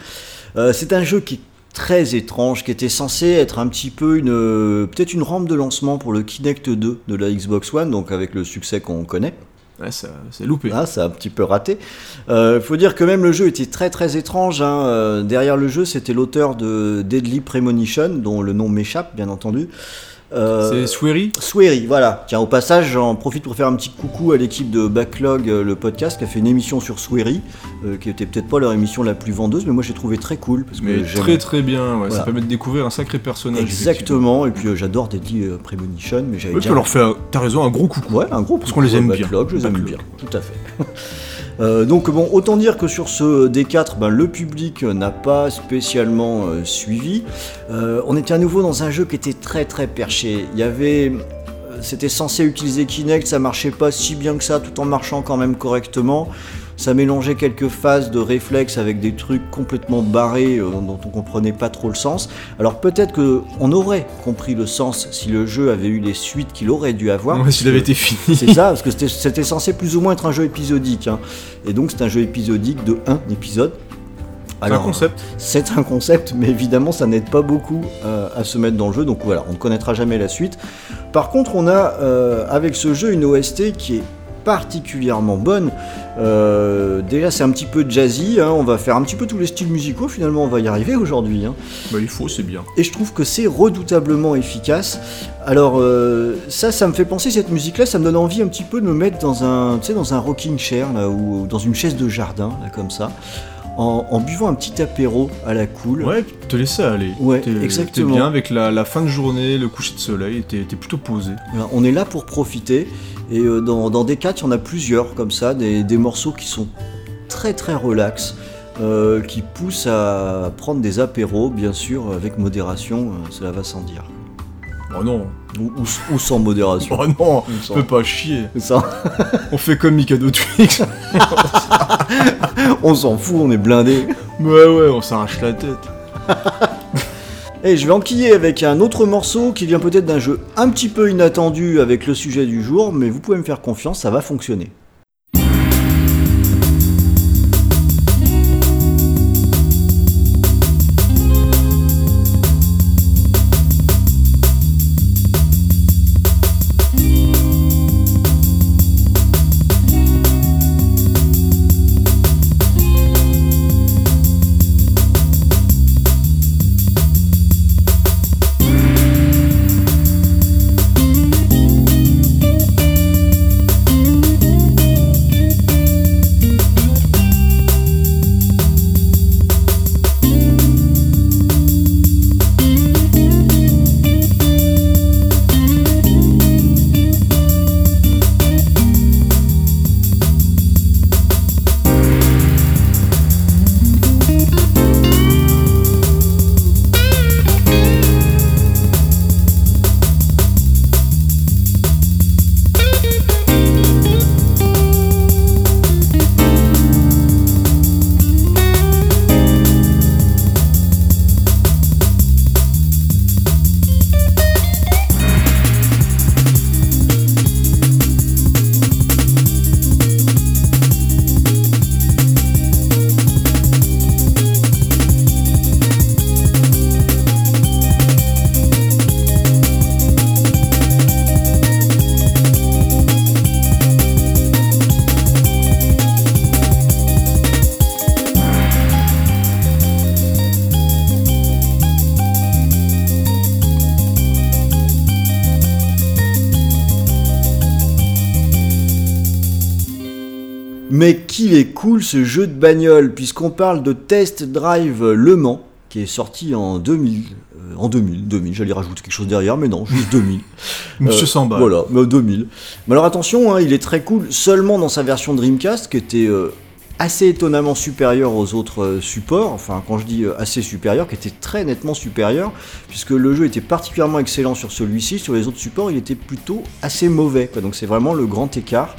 Euh, c'est un jeu qui est très étrange, qui était censé être un petit peu une euh, peut-être une rampe de lancement pour le Kinect 2 de la Xbox One, donc avec le succès qu'on connaît. Ouais, ça- c'est loupé. Ah, ça a un petit peu raté. Il faut dire que même le jeu était très très étrange. hein. Euh, derrière le jeu, c'était l'auteur de Deadly Premonition, dont le nom m'échappe, bien entendu. Euh, C'est Swery Swery, voilà. Tiens, au passage, j'en profite pour faire un petit coucou à l'équipe de Backlog, euh, le podcast, qui a fait une émission sur Swery, euh, qui était peut-être pas leur émission la plus vendeuse, mais moi j'ai trouvé très cool. Parce que Mais très très bien, ouais, Voilà. ça permet de découvrir un sacré personnage. Exactement, et puis j'adore euh, Premonition, mais j'avais Oui, déjà tu leur t'as raison, un gros coucou. Ouais, un gros Parce qu'on les aime bien. backlog, je les aime Backlog. bien, tout à fait. Euh, donc bon, autant dire que sur ce D4, ben, le public n'a pas spécialement euh, suivi. Euh, on était à nouveau dans un jeu qui était très très perché. Il y avait, c'était censé utiliser Kinect, ça marchait pas si bien que ça, tout en marchant quand même correctement. Ça mélangeait quelques phases de réflexes avec des trucs complètement barrés euh, dont on comprenait pas trop le sens. Alors peut-être que on aurait compris le sens si le jeu avait eu les suites qu'il aurait dû avoir. Ouais, S'il avait été fini. C'est ça, parce que c'était- c'était censé plus ou moins être un jeu épisodique. hein. Et donc c'est un jeu épisodique de un épisode. C'est un concept. C'est un concept, mais évidemment ça n'aide pas beaucoup euh, à se mettre dans le jeu, donc voilà, on ne connaîtra jamais la suite. Par contre, on a euh, avec ce jeu une OST qui est particulièrement bonne. Euh, déjà c'est un petit peu jazzy, hein, on va faire un petit peu tous les styles musicaux, finalement on va y arriver aujourd'hui. hein. Bah, il faut, c'est bien. Et je trouve que c'est redoutablement efficace. Alors euh, ça, ça me fait penser cette musique-là, ça me donne envie un petit peu de me mettre dans un, dans un rocking chair là, ou dans une chaise de jardin là comme ça, en, en buvant un petit apéro à la cool. Ouais, te laisser aller. Ouais, T'es- exactement. T'es bien avec la, la fin de journée, le coucher de soleil, t'es t'es plutôt posé. On est là pour profiter. Et euh, dans, dans des cas, il y en a plusieurs comme ça, des, des morceaux qui sont très très relax. euh, qui poussent à prendre des apéros, bien sûr, avec modération, euh, cela va sans dire. Oh non, Ou, ou- ou sans modération. oh non, tu sans- peux pas chier. Ça, On fait comme Mikado Twix. on s'en fout, on est blindé. ouais, ouais, on s'arrache la tête. Et je vais enquiller avec un autre morceau qui vient peut-être d'un jeu un petit peu inattendu avec le sujet du jour, mais vous pouvez me faire confiance, ça va fonctionner. Qu'il est cool ce jeu de bagnole, puisqu'on parle de Test Drive Le Mans, qui est sorti en 2000. euh, en 2000, 2000, j'allais rajouter quelque chose derrière, mais non, juste 2000. Monsieur Euh, Samba. Voilà, mais 2000. Mais alors attention, hein, il est très cool seulement dans sa version Dreamcast, qui était euh, assez étonnamment supérieure aux autres euh, supports. Enfin, quand je dis assez supérieur, qui était très nettement supérieur, puisque le jeu était particulièrement excellent sur celui-ci. Sur les autres supports, il était plutôt assez mauvais. quoi. Donc c'est vraiment le grand écart.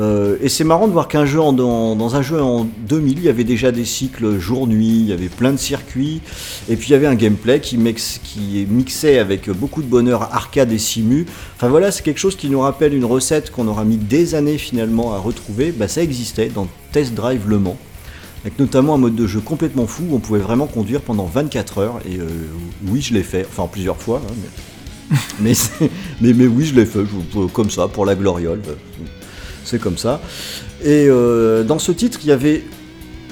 Euh, et c'est marrant de voir qu'un jeu en- dans, dans un jeu en 2000, il y avait déjà des cycles jour-nuit, il y avait plein de circuits, et puis il y avait un gameplay qui, mix- qui mixait avec beaucoup de bonheur arcade et simu. Enfin voilà, c'est quelque chose qui nous rappelle une recette qu'on aura mis des années finalement à retrouver. Bah, ça existait dans Test Drive Le Mans, avec notamment un mode de jeu complètement fou où on pouvait vraiment conduire pendant 24 heures. Et euh, oui, je l'ai fait, enfin plusieurs fois. hein, mais... mais, mais, oui, je l'ai fait, comme ça, pour la gloriole. C'est comme ça. Et euh, dans ce titre, il y avait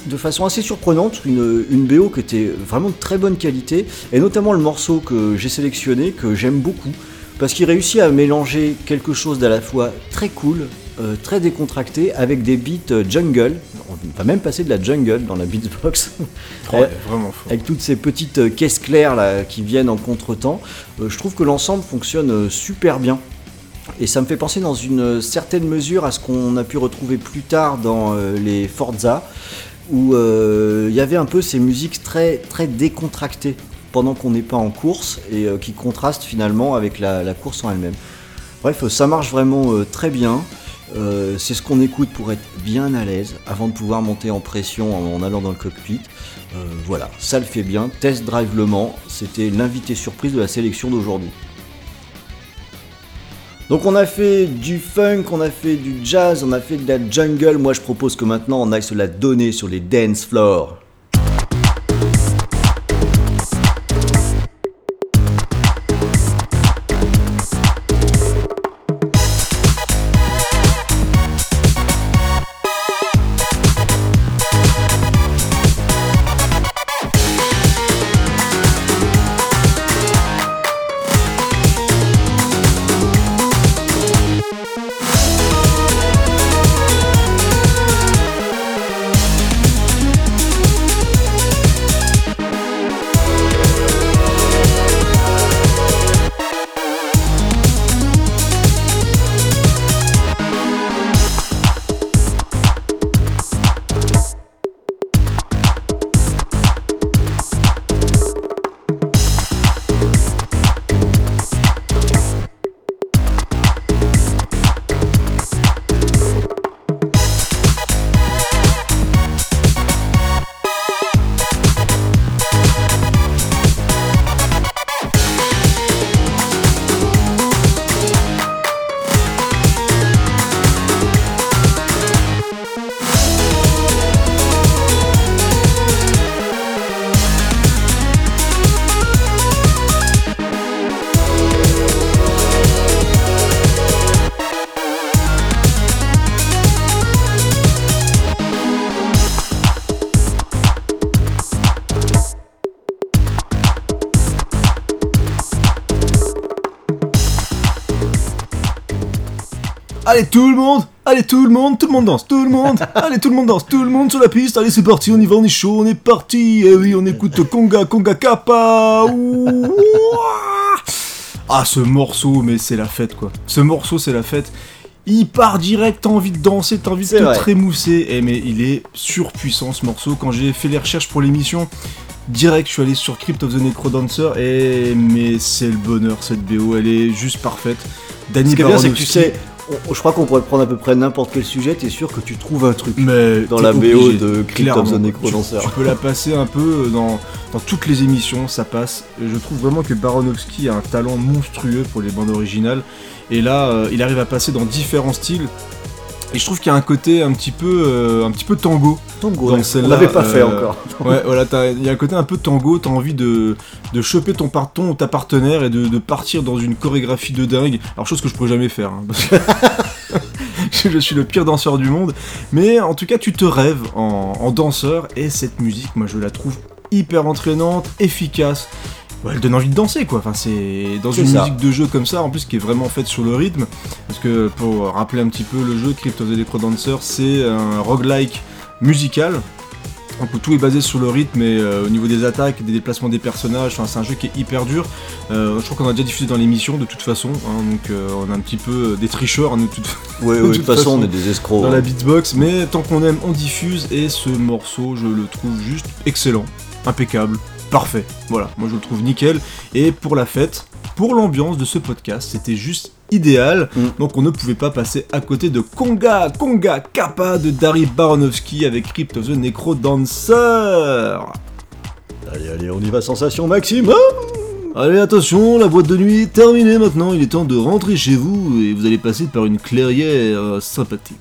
de façon assez surprenante une, une BO qui était vraiment de très bonne qualité, et notamment le morceau que j'ai sélectionné, que j'aime beaucoup, parce qu'il réussit à mélanger quelque chose d'à la fois très cool, euh, très décontracté, avec des beats euh, jungle. On va même passer de la jungle dans la beatbox. Oh, vraiment fort. avec toutes ces petites caisses claires là, qui viennent en contretemps, euh, je trouve que l'ensemble fonctionne super bien. Et ça me fait penser dans une certaine mesure à ce qu'on a pu retrouver plus tard dans euh, les Forza, où euh, il y avait un peu ces musiques très, décontractées pendant qu'on n'est pas en course et euh, qui contrastent finalement avec la, course en elle-même. Bref, ça marche vraiment très bien. C'est ce qu'on écoute pour être bien à l'aise avant de pouvoir monter en pression en, allant dans le cockpit. Voilà, ça le fait bien. Test Drive Le Mans, c'était l'invité surprise de la sélection d'aujourd'hui. Donc on a fait du funk, on a fait du jazz, on a fait de la jungle. Moi je propose que maintenant on aille se la donner sur les dance floors. Allez tout le monde Allez tout le monde, tout le monde danse, tout le monde Allez tout le monde danse, tout le monde sur la piste Allez c'est parti, on y va, on est chaud, on est parti Eh oui, on écoute Conga, Conga Kappa Ouah Ah ce morceau, mais c'est la fête quoi. Ce morceau c'est la fête. Il part direct, t'as envie de danser, t'as envie de te vrai. trémousser. Eh mais il est surpuissant ce morceau. Quand j'ai fait les recherches pour l'émission, direct je suis allé sur Crypt of the Necrodancer et mais c'est le bonheur cette BO, elle est juste parfaite. Danny Ce qui est bien, c'est que tu sais, on- je crois qu'on pourrait prendre à peu près n'importe quel sujet, t'es sûr que tu trouves un truc. mais dans la BO de Crypt clairement. of the Tu-. Tu, peux la passer un peu dans, dans toutes les émissions, ça passe. Et je trouve vraiment que Baronowski a un talent monstrueux pour les bandes originales. Et là, euh, il arrive à passer dans différents styles. Et je trouve qu'il y a un côté un petit peu, euh, un petit peu tango. Tango, Dans on l'avait pas fait euh, encore. Ouais, voilà, il y a un côté un peu tango, t'as envie de, de choper ton parton ou ta partenaire et de, de partir dans une chorégraphie de dingue. Alors, chose que je pourrais jamais faire, hein, parce que je suis le pire danseur du monde. Mais en tout cas, tu te rêves en, en danseur et cette musique, moi, je la trouve hyper entraînante, efficace. Ouais, elle donne envie de danser quoi. Enfin, c'est dans une ça. musique de jeu comme ça, en plus qui est vraiment faite sur le rythme. Parce que pour rappeler un petit peu le jeu, Crypt of the Necrodancer, c'est un roguelike musical. Donc où tout est basé sur le rythme et euh, au niveau des attaques, des déplacements des personnages, enfin, c'est un jeu qui est hyper dur. Euh, je crois qu'on a déjà diffusé dans l'émission de toute façon, hein, donc euh, on a un petit peu des tricheurs hein, de toute, Ouais, de ouais, de toute toute façon, façon, on est des escrocs. dans la hein. beatbox, mais tant qu'on aime, on diffuse et ce morceau, je le trouve juste excellent, impeccable, parfait. Voilà, moi je le trouve nickel. Et pour la fête, pour l'ambiance de ce podcast, c'était juste idéal. Mm. Donc on ne pouvait pas passer à côté de Conga, Conga Kappa de Dari Baronowski avec Crypt of the Necro Dancer. Allez, allez, on y va, sensation maximum Allez attention, la boîte de nuit est terminée maintenant, il est temps de rentrer chez vous et vous allez passer par une clairière sympathique.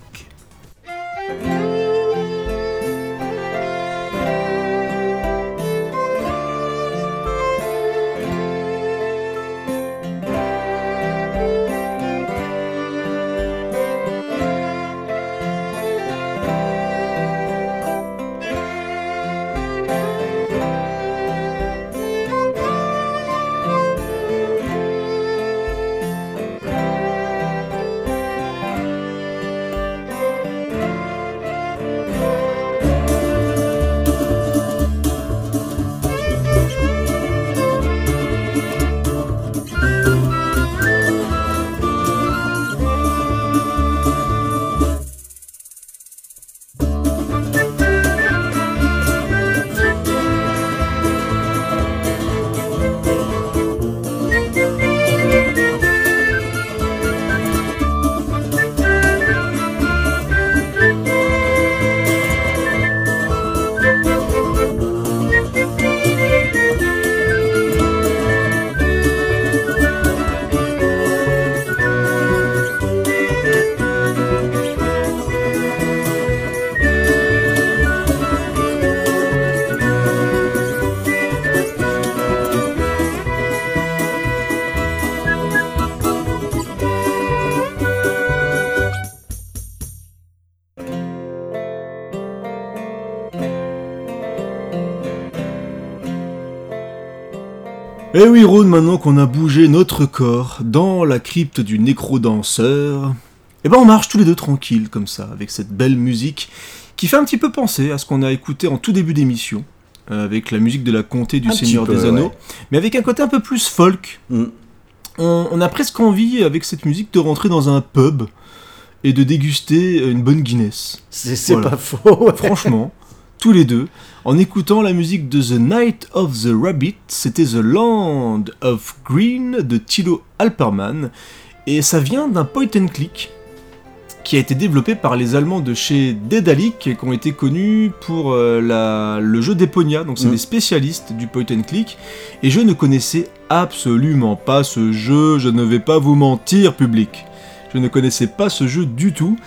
Eh Rhône, maintenant qu'on a bougé notre corps dans la crypte du nécrodanseur, et ben on marche tous les deux tranquilles comme ça, avec cette belle musique qui fait un petit peu penser à ce qu'on a écouté en tout début d'émission, euh, avec la musique de la comté du Un Seigneur peu, des Anneaux, ouais. mais avec un côté un peu plus folk. Mm. On, on a presque envie, avec cette musique, de rentrer dans un pub et de déguster une bonne Guinness. C'est c'est Voilà. pas faux. ouais. Franchement, tous les deux, en écoutant la musique de The Night of the Rabbit, c'était The Land of Green de Thilo Alperman, et ça vient d'un point and click qui a été développé par les Allemands de chez Dedalic, qui ont été connus pour euh, la- le jeu d'Eponia, donc c'est Mm. des spécialistes du point and click, et je ne connaissais absolument pas ce jeu, je ne vais pas vous mentir, public. Je ne connaissais pas ce jeu du tout,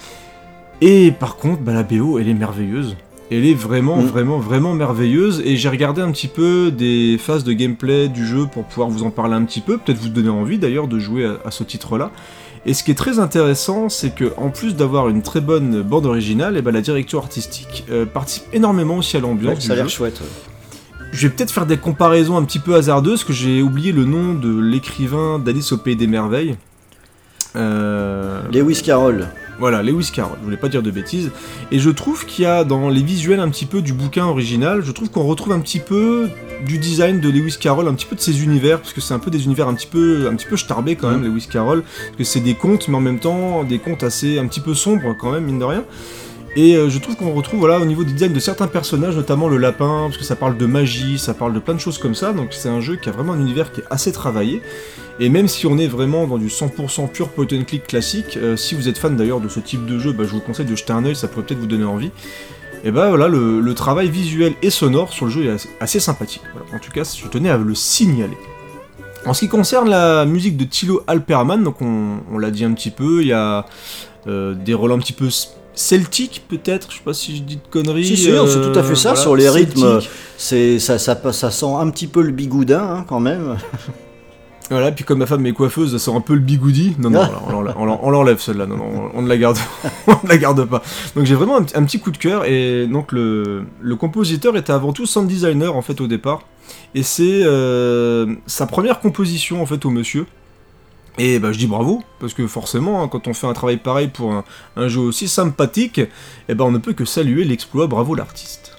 et par contre, bah, la BO, elle est merveilleuse. Elle est vraiment, Mm. vraiment, vraiment merveilleuse. Et j'ai regardé un petit peu des phases de gameplay du jeu pour pouvoir vous en parler un petit peu. Peut-être vous donner envie d'ailleurs de jouer à, à ce titre-là. Et ce qui est très intéressant, c'est que en plus d'avoir une très bonne bande originale, et ben la direction artistique euh, participe énormément aussi à l'ambiance Ouais, ça a l'air chouette. ouais. Je vais peut-être faire des comparaisons un petit peu hasardeuses, que j'ai oublié le nom de l'écrivain d'Alice au Pays des Merveilles. Euh, Lewis Carroll. Voilà, Lewis Carroll, je voulais pas dire de bêtises. Et je trouve qu'il y a dans les visuels un petit peu du bouquin original, je trouve qu'on retrouve un petit peu du design de Lewis Carroll, un petit peu de ses univers, parce que c'est un peu des univers un petit peu, un petit peu starbés quand même, Lewis Carroll, parce que c'est des contes, mais en même temps des contes assez, un petit peu sombres quand même, mine de rien. Et euh, je trouve qu'on retrouve au niveau du design de certains personnages, notamment le lapin, parce que ça parle de magie, ça parle de plein de choses comme ça, donc c'est un jeu qui a vraiment un univers qui est assez travaillé. Et même si on est vraiment dans du 100% pur point and click classique, euh, si vous êtes fan d'ailleurs de ce type de jeu, bah, je vous conseille de jeter un oeil, ça pourrait peut-être vous donner envie. Et bah voilà, le, travail visuel et sonore sur le jeu est assez, sympathique. En tout cas, je tenais à le signaler. En ce qui concerne la musique de Thilo Alperman, donc on, on l'a dit un petit peu, il y a euh, des rôles un petit peu celtiques peut-être, je sais pas si je dis de conneries. Si, si, euh, c'est tout à fait ça. voilà, Sur les rythmes, c'est ça, ça, ça sent un petit peu le bigoudin hein, quand même. Voilà, puis comme ma femme est coiffeuse, ça sent un peu le bigoudi. Non, non, on l'enlève- on l'en- on l'enlève celle-là, non, non, on ne la garde, on ne la garde pas. Donc j'ai vraiment un, petit- un petit coup de cœur, et donc le, le compositeur était avant tout sound designer en fait au départ, et c'est euh, sa première composition en fait au monsieur. Et bah je dis bravo, parce que forcément, hein, quand on fait un travail pareil pour un, jeu aussi sympathique, eh ben on ne peut que saluer l'exploit, bravo l'artiste.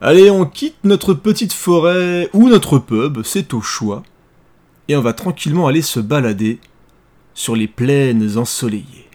Allez, on quitte notre petite forêt ou notre pub, c'est au choix et on va tranquillement aller se balader sur les plaines ensoleillées.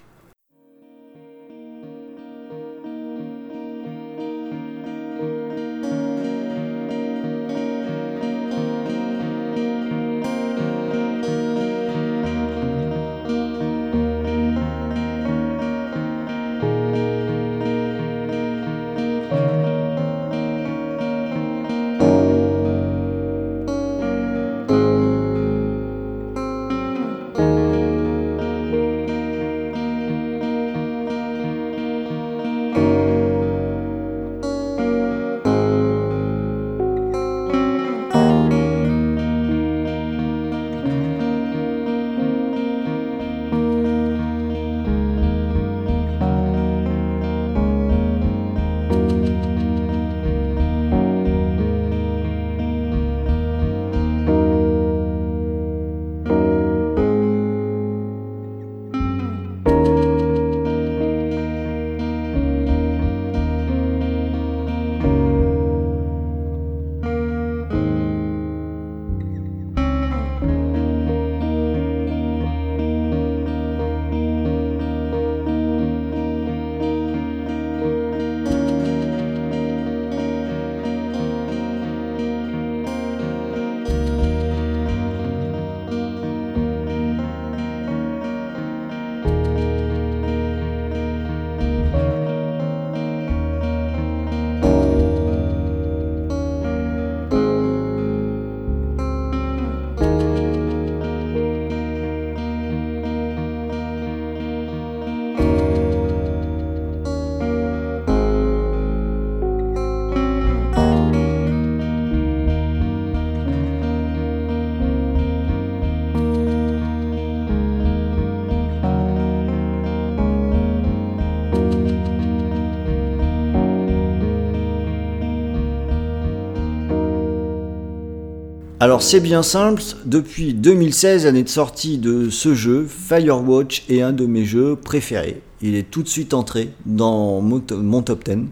Alors c'est bien simple, depuis 2016, année de sortie de ce jeu, Firewatch est un de mes jeux préférés. Il est tout de suite entré dans mon, to- mon top 10.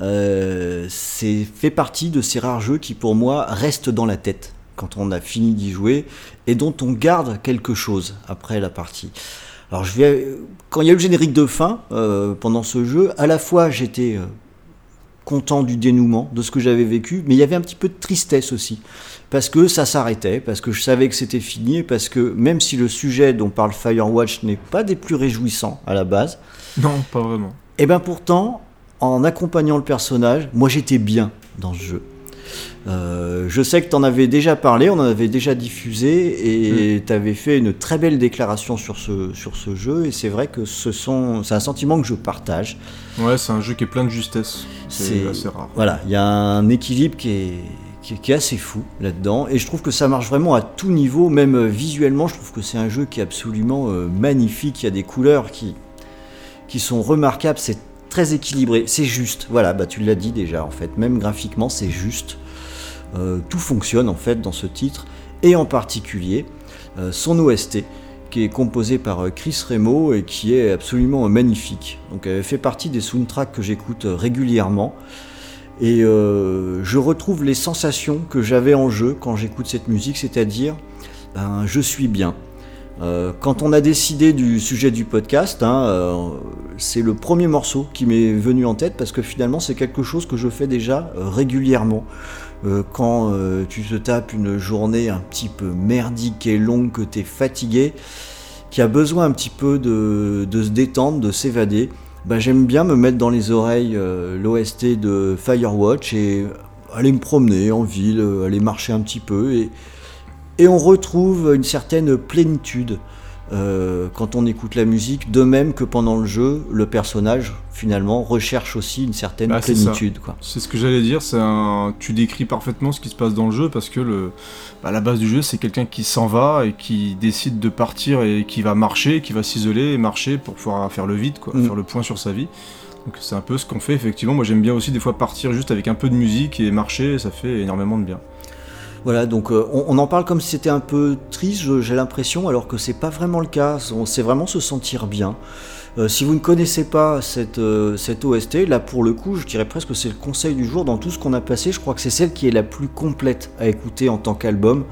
Euh, c'est fait partie de ces rares jeux qui pour moi restent dans la tête quand on a fini d'y jouer et dont on garde quelque chose après la partie. Alors je vais, quand il y a eu le générique de fin euh, pendant ce jeu, à la fois j'étais euh, content du dénouement, de ce que j'avais vécu, mais il y avait un petit peu de tristesse aussi, parce que ça s'arrêtait, parce que je savais que c'était fini, et parce que même si le sujet dont parle Firewatch n'est pas des plus réjouissants à la base, Non, pas vraiment. et bien pourtant, en accompagnant le personnage, moi j'étais bien dans ce jeu. Euh, je sais que tu en avais déjà parlé, on en avait déjà diffusé, et tu avais fait une très belle déclaration sur ce, sur ce jeu, et c'est vrai que ce sont, c'est un sentiment que je partage. Ouais, c'est un jeu qui est plein de justesse. C'est assez rare. Voilà, il y a un équilibre qui est, qui est, qui est assez fou là-dedans, et je trouve que ça marche vraiment à tout niveau, même euh, visuellement, je trouve que c'est un jeu qui est absolument euh, magnifique, il y a des couleurs qui, qui sont remarquables, c'est très équilibré, c'est juste, voilà, bah tu l'as dit déjà en fait, même graphiquement c'est juste, Euh, tout fonctionne en fait dans ce titre, et en particulier euh, son OST, qui est composée par euh, Chris Remo et qui est absolument magnifique. Donc elle fait partie des soundtracks que j'écoute régulièrement. Et je retrouve les sensations que j'avais en jeu quand j'écoute cette musique, c'est-à-dire ben, je suis bien. Euh, quand on a décidé du sujet du podcast, hein, euh, c'est le premier morceau qui m'est venu en tête parce que finalement c'est quelque chose que je fais déjà euh, régulièrement. Quand tu te tapes une journée un petit peu merdique et longue, que tu es fatigué, qui a besoin un petit peu de, se détendre, de s'évader, bah, j'aime bien me mettre dans les oreilles l'OST de Firewatch et aller me promener en ville, aller marcher un petit peu et, et on retrouve une certaine plénitude euh, quand on écoute la musique, de même que pendant le jeu, le personnage finalement recherche aussi une certaine Bah, ça. plénitude. C'est ce que j'allais dire, un... tu décris parfaitement ce qui se passe dans le jeu parce que le... bah, la base du jeu c'est quelqu'un qui s'en va et qui décide de partir et qui va marcher, qui va s'isoler et marcher pour pouvoir faire le vide, quoi, Mm. faire le point sur sa vie. Donc c'est un peu ce qu'on fait effectivement. Moi j'aime bien aussi des fois partir juste avec un peu de musique et marcher, ça fait énormément de bien. Voilà, donc euh, on, on en parle comme si c'était un peu triste, j'ai l'impression, alors que c'est pas vraiment le cas. On- C'est vraiment se sentir bien. Euh, si vous ne connaissez pas cette, euh, cette OST, là pour le coup, je dirais presque que c'est le conseil du jour. Dans tout ce qu'on a passé, je crois que c'est celle qui est la plus complète à écouter en tant qu'album.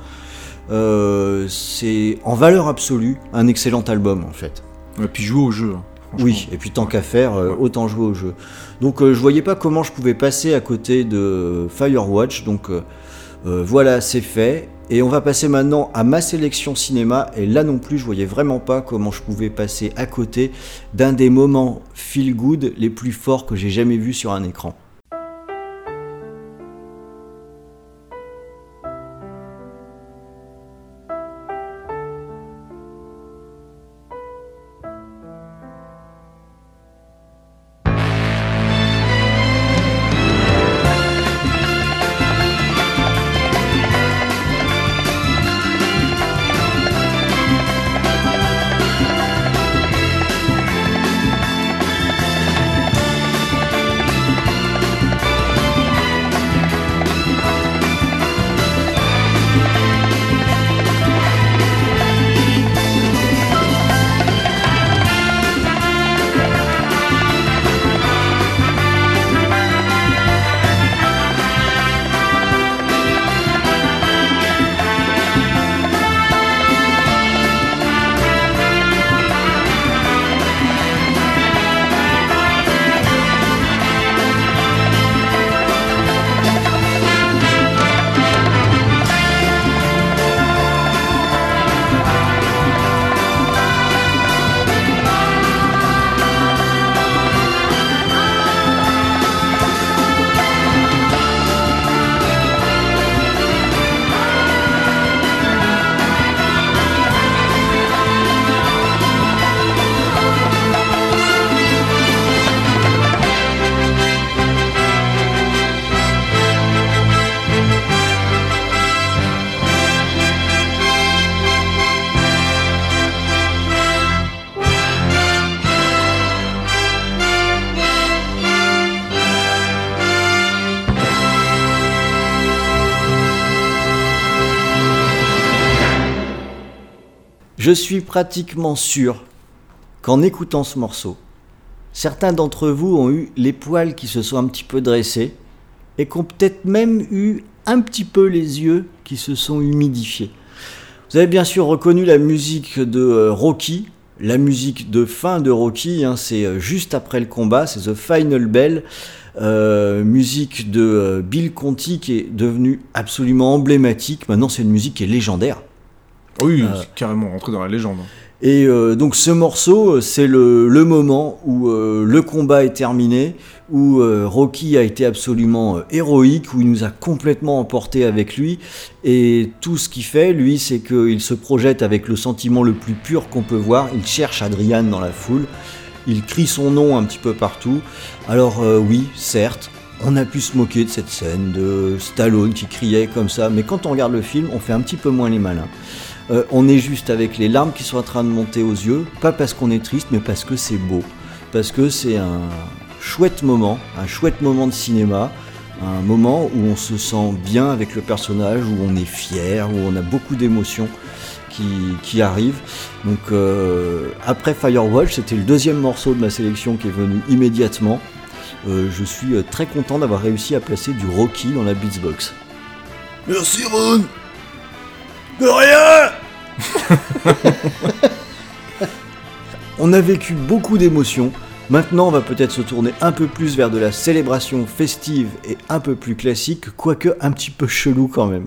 Euh, c'est en valeur absolue un excellent album en fait. Et puis jouer au jeu. hein. Oui, et puis tant qu'à faire, euh, autant jouer au jeu. Donc euh, je voyais pas comment je pouvais passer à côté de Firewatch, donc euh, euh, voilà, c'est fait. Et on va passer maintenant à ma sélection cinéma, et là non plus, je voyais vraiment pas comment je pouvais passer à côté d'un des moments feel good les plus forts que j'ai jamais vus sur un écran. Je suis pratiquement sûr qu'en écoutant ce morceau, certains d'entre vous ont eu les poils qui se sont un petit peu dressés et qu'ont peut-être même eu un petit peu les yeux qui se sont humidifiés. Vous avez bien sûr reconnu la musique de euh, Rocky, la musique de fin de Rocky, hein, c'est euh, juste après le combat, c'est The Final Bell, euh, musique de Bill Conti qui est devenue absolument emblématique. Maintenant, c'est une musique qui est légendaire. Oui, Euh. carrément rentré dans la légende. hein. Et euh, donc ce morceau, euh, c'est le, le moment où euh, le combat est terminé, où euh, Rocky a été absolument héroïque, où il nous a complètement emporté avec lui. Et tout ce qu'il fait, lui, c'est qu'il se projette avec le sentiment le plus pur qu'on peut voir. Il cherche Adrian dans la foule. Il crie son nom un petit peu partout. Alors oui, certes, on a pu se moquer de cette scène de Stallone qui criait comme ça, mais quand on regarde le film, on fait un petit peu moins les malins. Euh, on est juste avec les larmes qui sont en train de monter aux yeux, pas parce qu'on est triste, mais parce que c'est beau, parce que c'est un chouette moment, un chouette moment de cinéma, un moment où on se sent bien avec le personnage, où on est fier, où on a beaucoup d'émotions. qui, qui arrive. Donc euh, après Firewatch, c'était le deuxième morceau de ma sélection qui est venu immédiatement. Euh, je suis très content d'avoir réussi à placer du Rocky dans la Beatsbox. Merci Ron De rien On a vécu beaucoup d'émotions. Maintenant, on va peut-être se tourner un peu plus vers de la célébration festive et un peu plus classique, quoique un petit peu chelou quand même.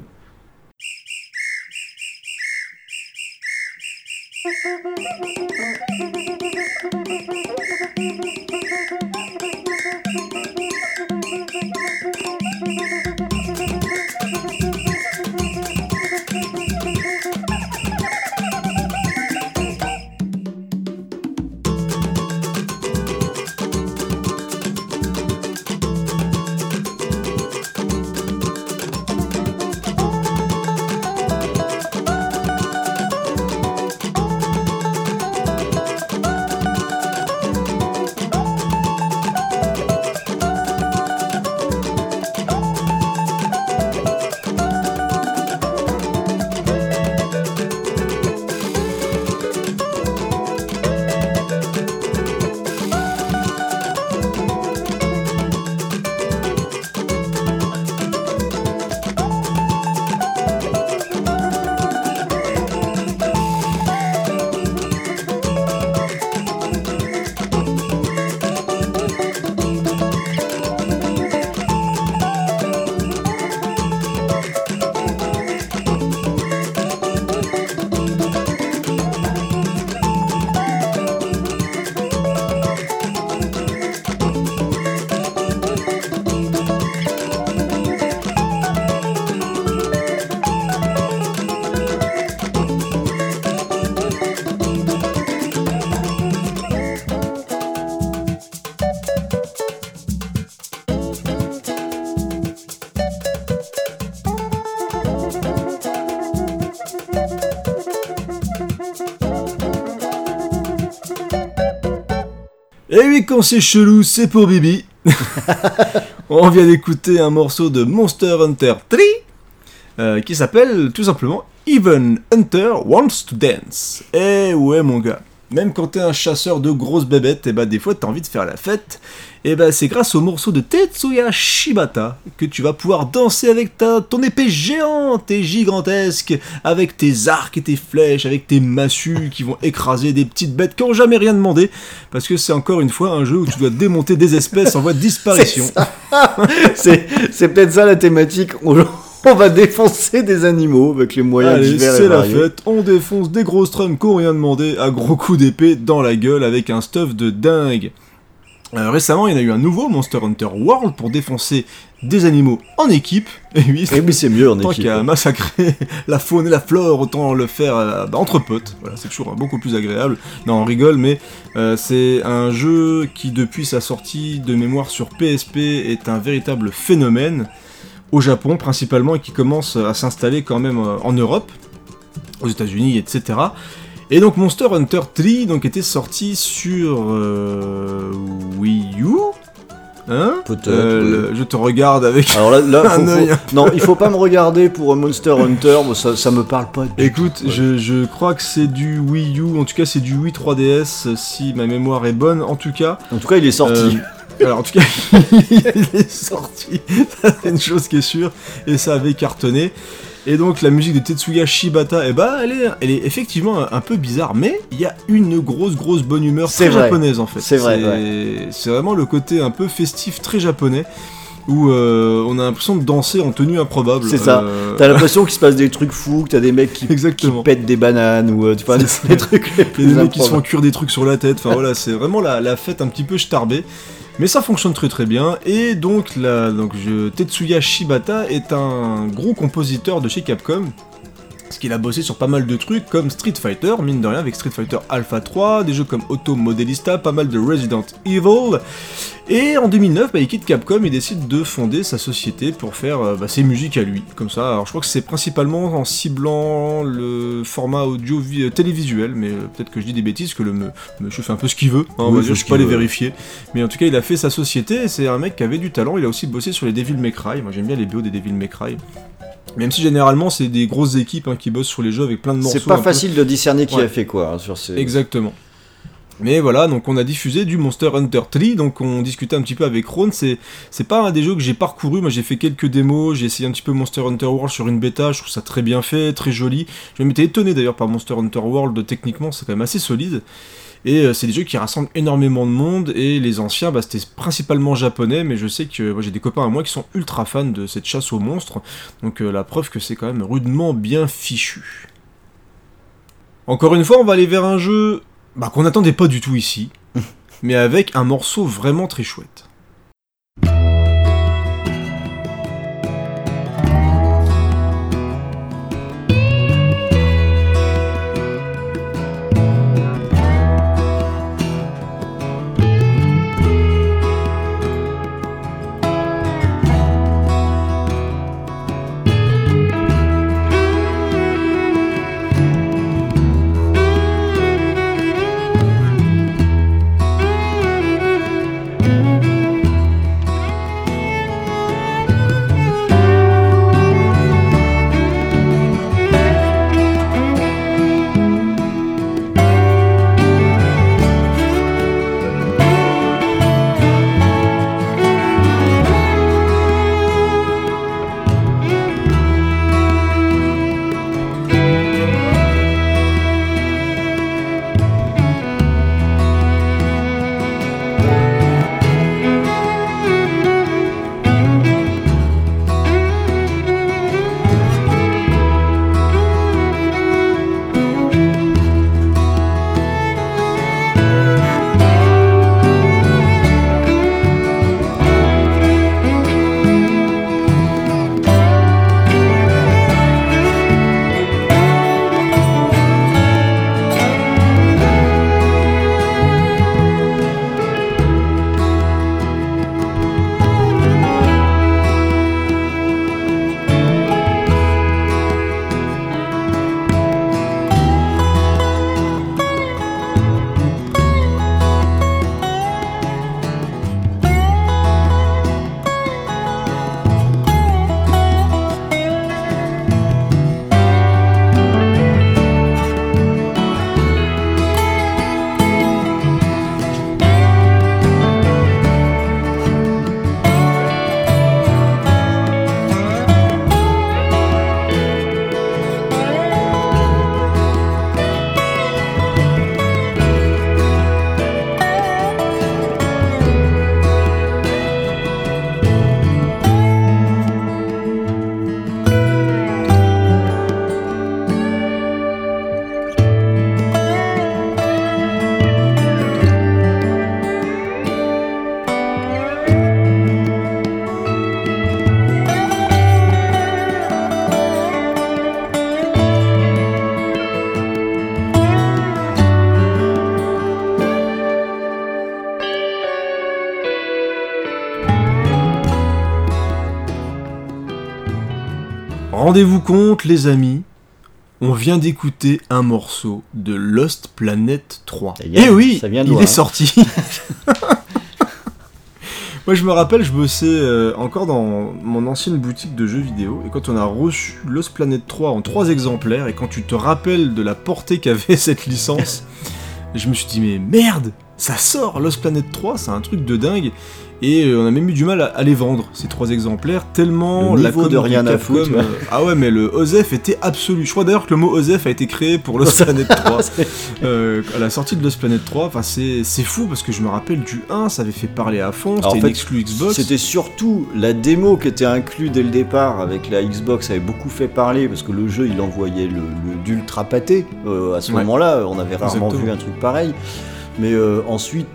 Et oui, quand c'est chelou, c'est pour Bibi. On vient d'écouter un morceau de Monster Hunter 3 euh, qui s'appelle tout simplement Even Hunter Wants to Dance. Eh ouais, mon gars. Même quand t'es un chasseur de grosses bébêtes, et bah des fois t'as envie de faire la fête. Et bah c'est grâce au morceau de Tetsuya Shibata que tu vas pouvoir danser avec ta, ton épée géante et gigantesque, avec tes arcs et tes flèches, avec tes massues qui vont écraser des petites bêtes qui ont jamais rien demandé. Parce que c'est encore une fois un jeu où tu dois démonter des espèces en voie de disparition. C'est peut-être ça la thématique. On, va défoncer des animaux avec les moyens Allez, c'est la fête, on défonce des grosses trums qui ont rien demandé à gros coups d'épée dans la gueule avec un stuff de dingue. Euh, récemment, il y en a eu un nouveau Monster Hunter World pour défoncer des animaux en équipe. Et oui, Et oui, c'est mieux en tant équipe. qu'à massacrer la faune et la flore, autant le faire euh, bah, entre potes. Voilà, c'est toujours euh, beaucoup plus agréable. Non, on rigole, mais euh, c'est un jeu qui, depuis sa sortie de mémoire sur PSP, est un véritable phénomène au Japon principalement et qui commence à s'installer quand même en Europe, aux États-Unis, etc. Et donc Monster Hunter 3 donc, était sorti sur euh, Wii U. Hein Peut-être, Euh, oui. Je te regarde avec Alors là, là, faut- Un faut- œil un non, il faut pas me regarder pour Monster Hunter, ça, ça me parle pas. du Écoute, tout, je, je crois que c'est du Wii U, en tout cas c'est du Wii 3DS, euh, si ma mémoire est bonne. En tout cas, En tout cas, il est sorti. euh, alors en tout cas, il est sorti, c'est une chose qui est sûre, et ça avait cartonné. Et donc la musique de Tetsuya Shibata, eh ben, elle, est, elle est effectivement un, peu bizarre, mais il y a une grosse grosse bonne humeur très vrai. japonaise en fait. C'est vrai, C'est vraiment le côté un peu festif, très japonais, où euh, on a l'impression de danser en tenue improbable. C'est ça. Euh, T'as l'impression qu'il se passe des trucs fous, que t'as des mecs qui, pètent des bananes ou euh, tu vois, des, trucs les des mecs qui se font cuire des trucs sur la tête, enfin voilà, c'est vraiment la, la fête un petit peu starbée. Mais ça fonctionne très très bien, et donc, la, donc Tetsuya Shibata est un gros compositeur de chez Capcom, parce qu'il a bossé sur pas mal de trucs comme Street Fighter, mine de rien, avec Street Fighter Alpha 3, des jeux comme Auto Modelista, pas mal de Resident Evil, Et en 2009, bah, il quitte Capcom et décide de fonder sa société pour faire euh, bah, ses musiques à lui. Comme ça, alors je crois que c'est principalement en ciblant le format audio euh, télévisuel, mais euh, peut-être que je dis des bêtises, que le me- monsieur fait un peu ce qu'il veut, hein, on Oui, fait je peux pas les vérifier. Mais en tout cas, il a fait sa société, et c'est un mec qui avait du talent, il a aussi bossé sur les Devil May Cry, moi j'aime bien les BO des Devil May Cry. Même si généralement c'est des grosses équipes hein, qui bossent sur les jeux avec plein de morceaux. C'est pas peu- facile de discerner qui Ouais. a fait quoi hein, sur ces. Exactement. Mais voilà, donc on a diffusé du Monster Hunter 3, donc on discutait un petit peu avec Ron, c'est pas un des jeux que j'ai parcouru, moi j'ai fait quelques démos, j'ai essayé un petit peu Monster Hunter World sur une bêta, je trouve ça très bien fait, très joli. Je m'étais étonné d'ailleurs par Monster Hunter World, techniquement c'est quand même assez solide. Et euh, c'est des jeux qui rassemblent énormément de monde, et les anciens, bah, c'était principalement japonais, mais je sais que j'ai des copains à moi qui sont ultra fans de cette chasse aux monstres, donc euh, la preuve que c'est quand même rudement bien fichu. Encore une fois, on va aller vers un jeu bah, qu'on n'attendait pas du tout ici, mais avec un morceau vraiment très chouette. Rendez-vous compte, les amis, on vient d'écouter un morceau de Lost Planet 3. Ça y est, Eh oui, ça vient de il loin, est hein. sorti. Moi, je me rappelle, je bossais euh, encore dans mon ancienne boutique de jeux vidéo, et quand on a reçu Lost Planet 3 en trois exemplaires, et quand tu te rappelles de la portée qu'avait cette licence, je me suis dit, mais merde, ça sort Lost Planet 3, c'est un truc de dingue, et euh, on a même eu du mal à, à les vendre, ces trois exemplaires, tellement Le la niveau de rien à foutre, euh, ah ouais, mais le OZEF était absolu. Je crois d'ailleurs que le mot OZEF a été créé pour Lost Planet 3. Euh, à la sortie de Lost Planet 3, enfin c'est c'est fou parce que je me rappelle du 1, ça avait fait parler à fond, c'était une exclu Xbox. C'était surtout la démo qui était inclus dès le départ avec la Xbox avait beaucoup fait parler parce que le jeu il envoyait le, le- d'ultra pâté euh, à ce Ouais. moment-là on avait rarement Exactement. vu un truc pareil mais euh, ensuite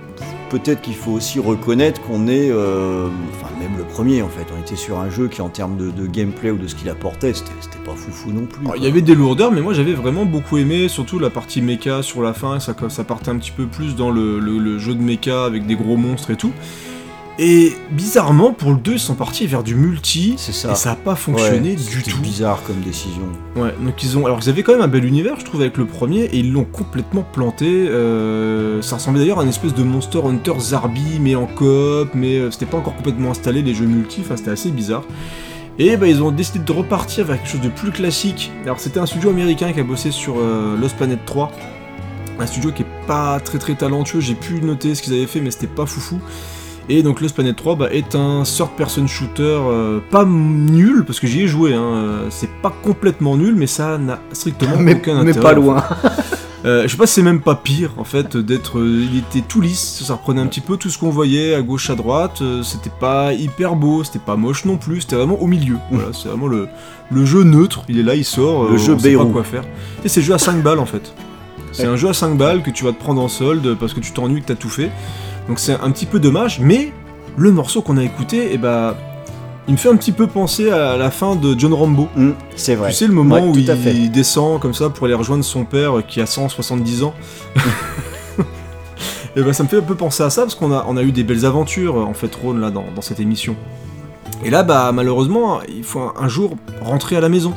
peut-être qu'il faut aussi reconnaître qu'on est euh, enfin même le premier en fait on était sur un jeu qui en termes de, de gameplay ou de ce qu'il apportait c'était, pas foufou non plus Il y avait des lourdeurs, mais moi j'avais vraiment beaucoup aimé, surtout la partie mecha sur la fin, ça, ça partait un petit peu plus dans le, le- le jeu de mecha avec des gros monstres et tout. Et bizarrement, pour le 2, ils sont partis vers du multi. C'est ça. Et ça a pas fonctionné Ouais, du tout. bizarre comme décision. Ouais, donc ils ont. Alors ils avaient quand même un bel univers, je trouve, avec le premier, et ils l'ont complètement planté. euh, Ça ressemblait d'ailleurs à une espèce de Monster Hunter Zarbi, mais en coop, mais euh, c'était pas encore complètement installé, les jeux multi, enfin c'était assez bizarre. Et bah ils ont décidé de repartir vers quelque chose de plus classique. Alors c'était un studio américain qui a bossé sur euh, Lost Planet 3. Un studio qui est pas très très talentueux, j'ai pu noter ce qu'ils avaient fait, mais c'était pas foufou. Et donc Lost Planet 3 bah, est un third person shooter euh, pas nul, parce que j'y ai joué, hein, euh, c'est pas complètement nul, mais ça n'a strictement mais, aucun mais intérêt. pas en fait. loin. Euh, je sais pas si c'est même pas pire en fait d'être. euh, il était tout lisse, ça reprenait un petit peu tout ce qu'on voyait à gauche à droite. euh, c'était pas hyper beau, c'était pas moche non plus, c'était vraiment au milieu. Voilà, c'est vraiment le, le jeu neutre, il est là, il sort. Le jeu on sait pas quoi faire. Et c'est le jeu à 5 balles en fait. C'est Ouais. un jeu à 5 balles que tu vas te prendre en solde parce que tu t'ennuies, que t'as tout fait. Donc c'est un petit peu dommage, mais le morceau qu'on a écouté, et bah. Il me fait un petit peu penser à la fin de John Rambo. Hum, c'est vrai. Tu sais le moment Ouais, où il, fait. descend comme ça pour aller rejoindre son père qui a 170 ans Et ben ça me fait un peu penser à ça parce qu'on a, on a eu des belles aventures en fait Rhône là dans, dans cette émission. Et là bah malheureusement il faut un, un jour rentrer à la maison.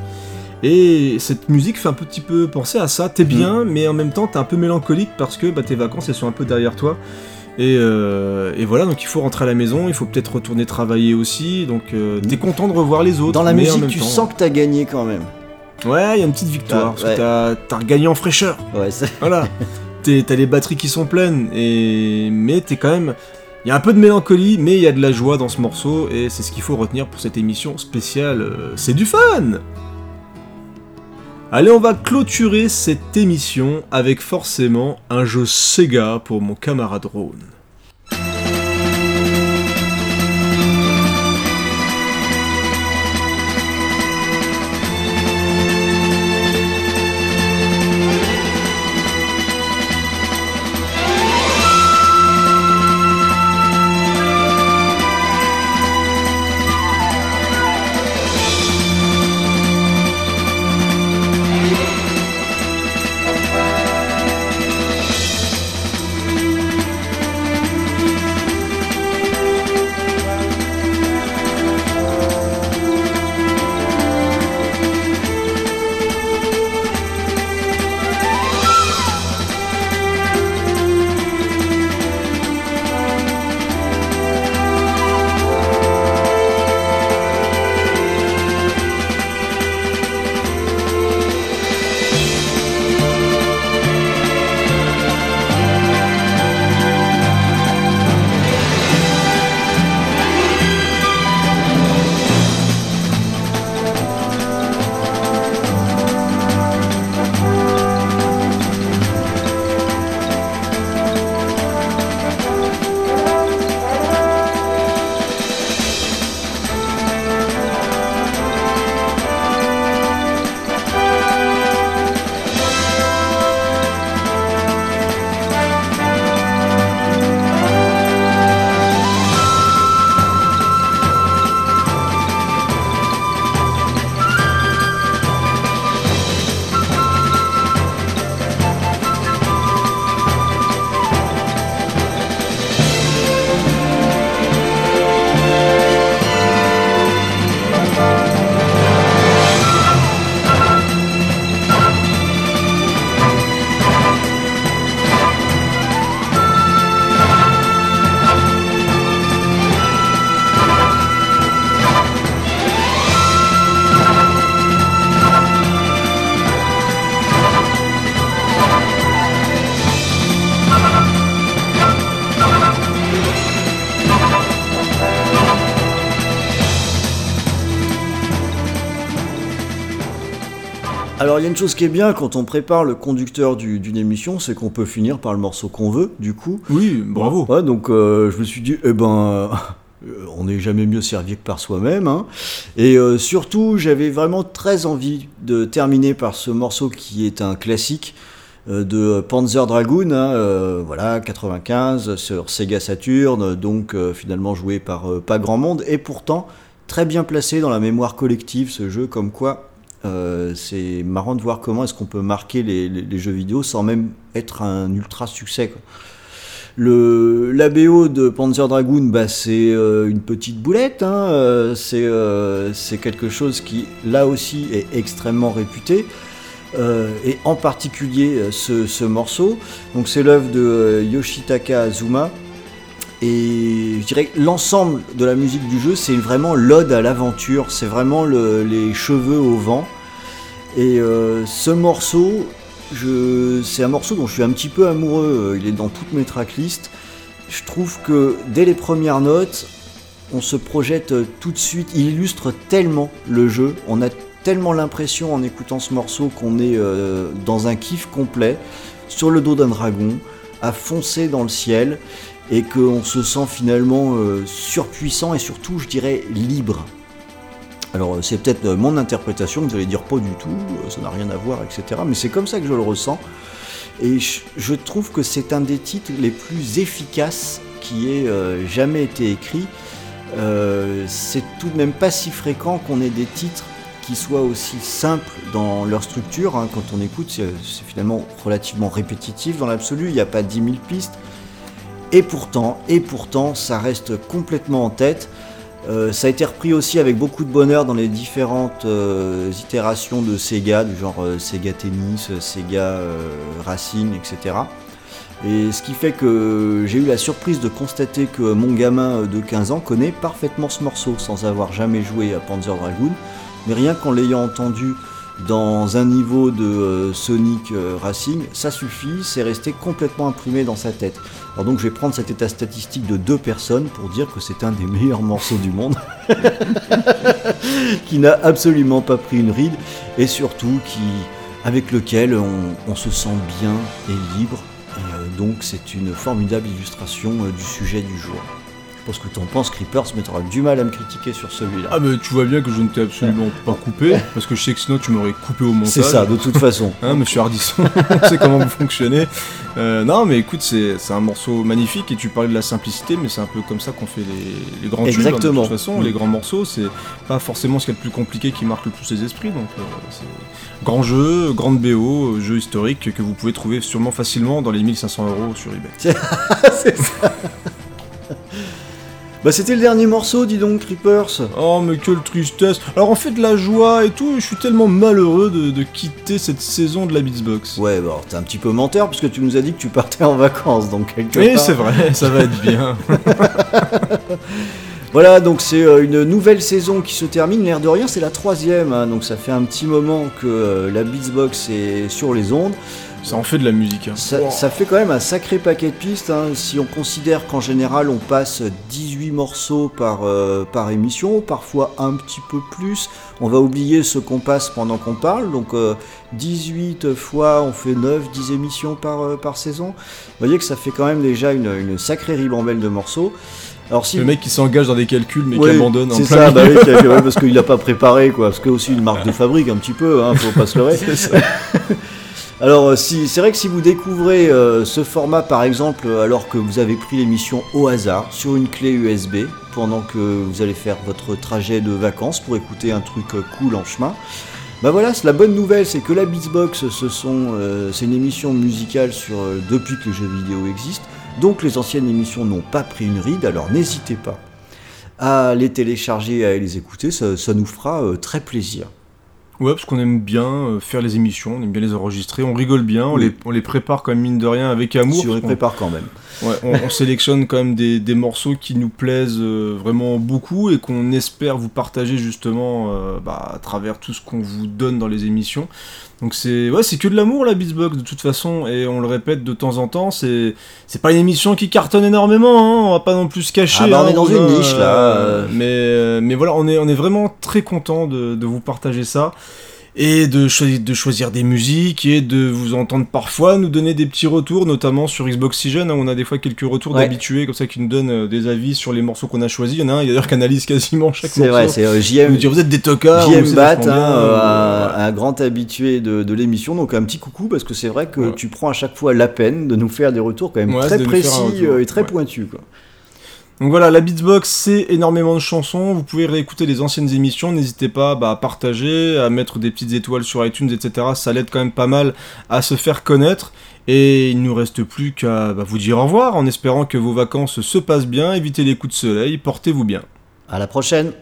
Et cette musique fait un petit peu penser à ça. T'es bien, mais en même temps t'es un peu mélancolique parce que bah, tes vacances elles sont un peu derrière toi. Et, euh, et voilà, donc il faut rentrer à la maison, il faut peut-être retourner travailler aussi. Donc euh, t'es content de revoir les autres. Dans la musique, tu temps- sens que t'as gagné quand même. Ouais, il y a une petite victoire, Ah, parce que t'as- t'as regagné en fraîcheur. Ouais, c'est- Voilà. T'as les batteries qui sont pleines, et... mais t'es quand même... Il y a un peu de mélancolie, mais il y a de la joie dans ce morceau, et c'est ce qu'il faut retenir pour cette émission spéciale. euh, C'est du fun Allez, on va clôturer cette émission avec forcément un jeu Sega pour mon camarade Rhône. Alors il y a une chose qui est bien quand on prépare le conducteur du- d'une émission, c'est qu'on peut finir par le morceau qu'on veut, du coup. Oui, bravo. Ouais, donc euh, je me suis dit, eh ben, euh, on n'est jamais mieux servi que par soi-même. hein. Et euh, surtout, j'avais vraiment très envie de terminer par ce morceau qui est un classique euh, de Panzer Dragoon, hein, euh, voilà, 95 sur Sega Saturn, donc finalement joué par pas grand monde, et pourtant très bien placé dans la mémoire collective ce jeu, comme quoi euh, c'est marrant de voir comment est-ce qu'on peut marquer les, jeux vidéo sans même être un ultra succès. quoi. Le, la BO de Panzer Dragoon, bah, c'est euh, une petite boulette. hein, euh, c'est quelque chose qui, là aussi, est extrêmement réputé. Et en particulier ce, ce morceau. Donc c'est l'œuvre de Yoshitaka Azuma. Et je dirais que l'ensemble de la musique du jeu, c'est vraiment l'ode à l'aventure. C'est vraiment le- les cheveux au vent. Et euh, ce morceau, c'est un morceau dont je suis un petit peu amoureux. Il est dans toutes mes tracklists. Je trouve que dès les premières notes, on se projette tout de suite. Il illustre tellement le jeu. On a tellement l'impression en écoutant ce morceau qu'on est euh, dans un kiff complet, sur le dos d'un dragon, à foncer dans le ciel, et qu'on se sent finalement euh, surpuissant et surtout, je dirais, libre. Alors c'est peut-être euh, mon interprétation, vous allez dire pas du tout, euh, ça n'a rien à voir, etc. Mais c'est comme ça que je le ressens. Et je, trouve que c'est un des titres les plus efficaces qui ait jamais été écrit. C'est tout de même pas si fréquent qu'on ait des titres qui soient aussi simples dans leur structure. hein. Quand on écoute, c'est finalement relativement répétitif dans l'absolu, il n'y a pas 10 000 pistes. Et pourtant, et pourtant, ça reste complètement en tête. Euh, ça a été repris aussi avec beaucoup de bonheur dans les différentes euh, itérations de Sega, du genre euh, Sega Tennis, Sega Racing, etc. Et ce qui fait que j'ai eu la surprise de constater que mon gamin de 15 ans connaît parfaitement ce morceau sans avoir jamais joué à Panzer Dragoon. Mais rien qu'en l'ayant entendu dans un niveau de euh, Sonic euh, Racing, ça suffit, c'est resté complètement imprimé dans sa tête. Alors donc je vais prendre cet état statistique de deux personnes pour dire que c'est un des meilleurs morceaux du monde, qui n'a absolument pas pris une ride, et surtout avec lequel on, se sent bien et libre, euh, donc c'est une formidable illustration du sujet du jour. Pense que tu en penses, Creepers, mais tu auras du mal à me critiquer sur celui-là. Ah, mais tu vois bien que je ne t'ai absolument pas coupé, parce que je sais que sinon tu m'aurais coupé au montage. c'est ça, de toute façon. Hein, monsieur Hardisson, on sait comment vous fonctionnez. Euh, non, mais écoute, c'est un morceau magnifique et tu parlais de la simplicité, mais c'est un peu comme ça qu'on fait les, les grands tubes. hein, Exactement. de toute façon, Mm. les grands morceaux, c'est pas forcément ce qu'il y a de plus compliqué qui marque le plus les esprits. Donc, euh, c'est grand jeu, grande BO, jeu historique que vous pouvez trouver sûrement facilement dans les 1500 euros sur eBay. c'est ça. Bah c'était le dernier morceau, dis donc, Creepers. Oh, mais quelle tristesse! Alors, on fait la joie et tout, je suis tellement malheureux de, de quitter cette saison de la Beatsbox. Ouais, bah t'es un petit peu menteur puisque tu nous as dit que tu partais en vacances, donc quelque Oui, part- c'est vrai, ça va être bien. Voilà, donc c'est euh, une nouvelle saison qui se termine. L'air de rien, c'est la troisième, hein, donc ça fait un petit moment que euh, la Beatsbox est sur les ondes. Ça en fait de la musique. hein. Ça, ça fait quand même un sacré paquet de pistes. hein. Si on considère qu'en général on passe 18 morceaux par, euh, par émission, parfois un petit peu plus, on va oublier ce qu'on passe pendant qu'on parle. Donc euh, 18 fois on fait 9, 10 émissions par, euh, par saison. Vous voyez que ça fait quand même déjà une, une sacrée ribambelle de morceaux. Alors si Le mec qui s'engage dans des calculs mais Ouais, qui abandonne en c'est plein ça, bah oui, parce qu'il n'a pas préparé quoi, parce que aussi une marque de fabrique un petit peu, hein, faut pas se leurrer. Alors euh, si, c'est vrai que si vous découvrez euh, ce format par exemple euh, alors que vous avez pris l'émission au hasard sur une clé USB pendant que vous allez faire votre trajet de vacances pour écouter un truc cool en chemin, bah voilà, la bonne nouvelle, c'est que la Beatsbox, c'est une émission musicale depuis que les jeux vidéo existent, donc les anciennes émissions n'ont pas pris une ride, alors n'hésitez pas à les télécharger et à les écouter, ça, nous fera très plaisir. Ouais, parce qu'on aime bien euh, faire les émissions, on aime bien les enregistrer, on rigole bien, on, Oui. les, on les prépare quand même mine de rien avec amour. on les prépare quand même. Ouais, on, on sélectionne quand même des, des morceaux qui nous plaisent euh, vraiment beaucoup et qu'on espère vous partager justement euh, bah, à travers tout ce qu'on vous donne dans les émissions. Donc c'est ouais, c'est que de l'amour la Beatsbox de toute façon et on le répète de temps en temps, c'est c'est pas une émission qui cartonne énormément, hein, on va pas non plus se cacher. Ah bah, on hein, est dans une niche, là, euh. Mais euh, mais voilà, on est on est vraiment très content de, de vous partager ça et de, choisir, de choisir des musiques et de vous entendre parfois nous donner des petits retours, notamment sur Xbox Oxygen, hein, on a des fois quelques retours Ouais. d'habitués comme ça qui nous donnent euh, des avis sur les morceaux qu'on a choisis. Il y en a un d'ailleurs qui analyse quasiment chaque C'est morceau. vrai, c'est euh, JM, vous êtes des tocards. JM c'est Bat, hein, euh, ou, un, voilà. un grand habitué de, de l'émission, donc un petit coucou parce que c'est vrai que Ouais. tu prends à chaque fois la peine de nous faire des retours quand même Ouais, très précis euh, et très pointus. Quoi. Donc voilà, la Beatsbox, c'est énormément de chansons. Vous pouvez réécouter les anciennes émissions. N'hésitez pas bah, à partager, à mettre des petites étoiles sur iTunes, etc. Ça l'aide quand même pas mal à se faire connaître. Et il nous reste plus qu'à bah, vous dire au revoir en espérant que vos vacances se passent bien. Évitez les coups de soleil. Portez-vous bien. À la prochaine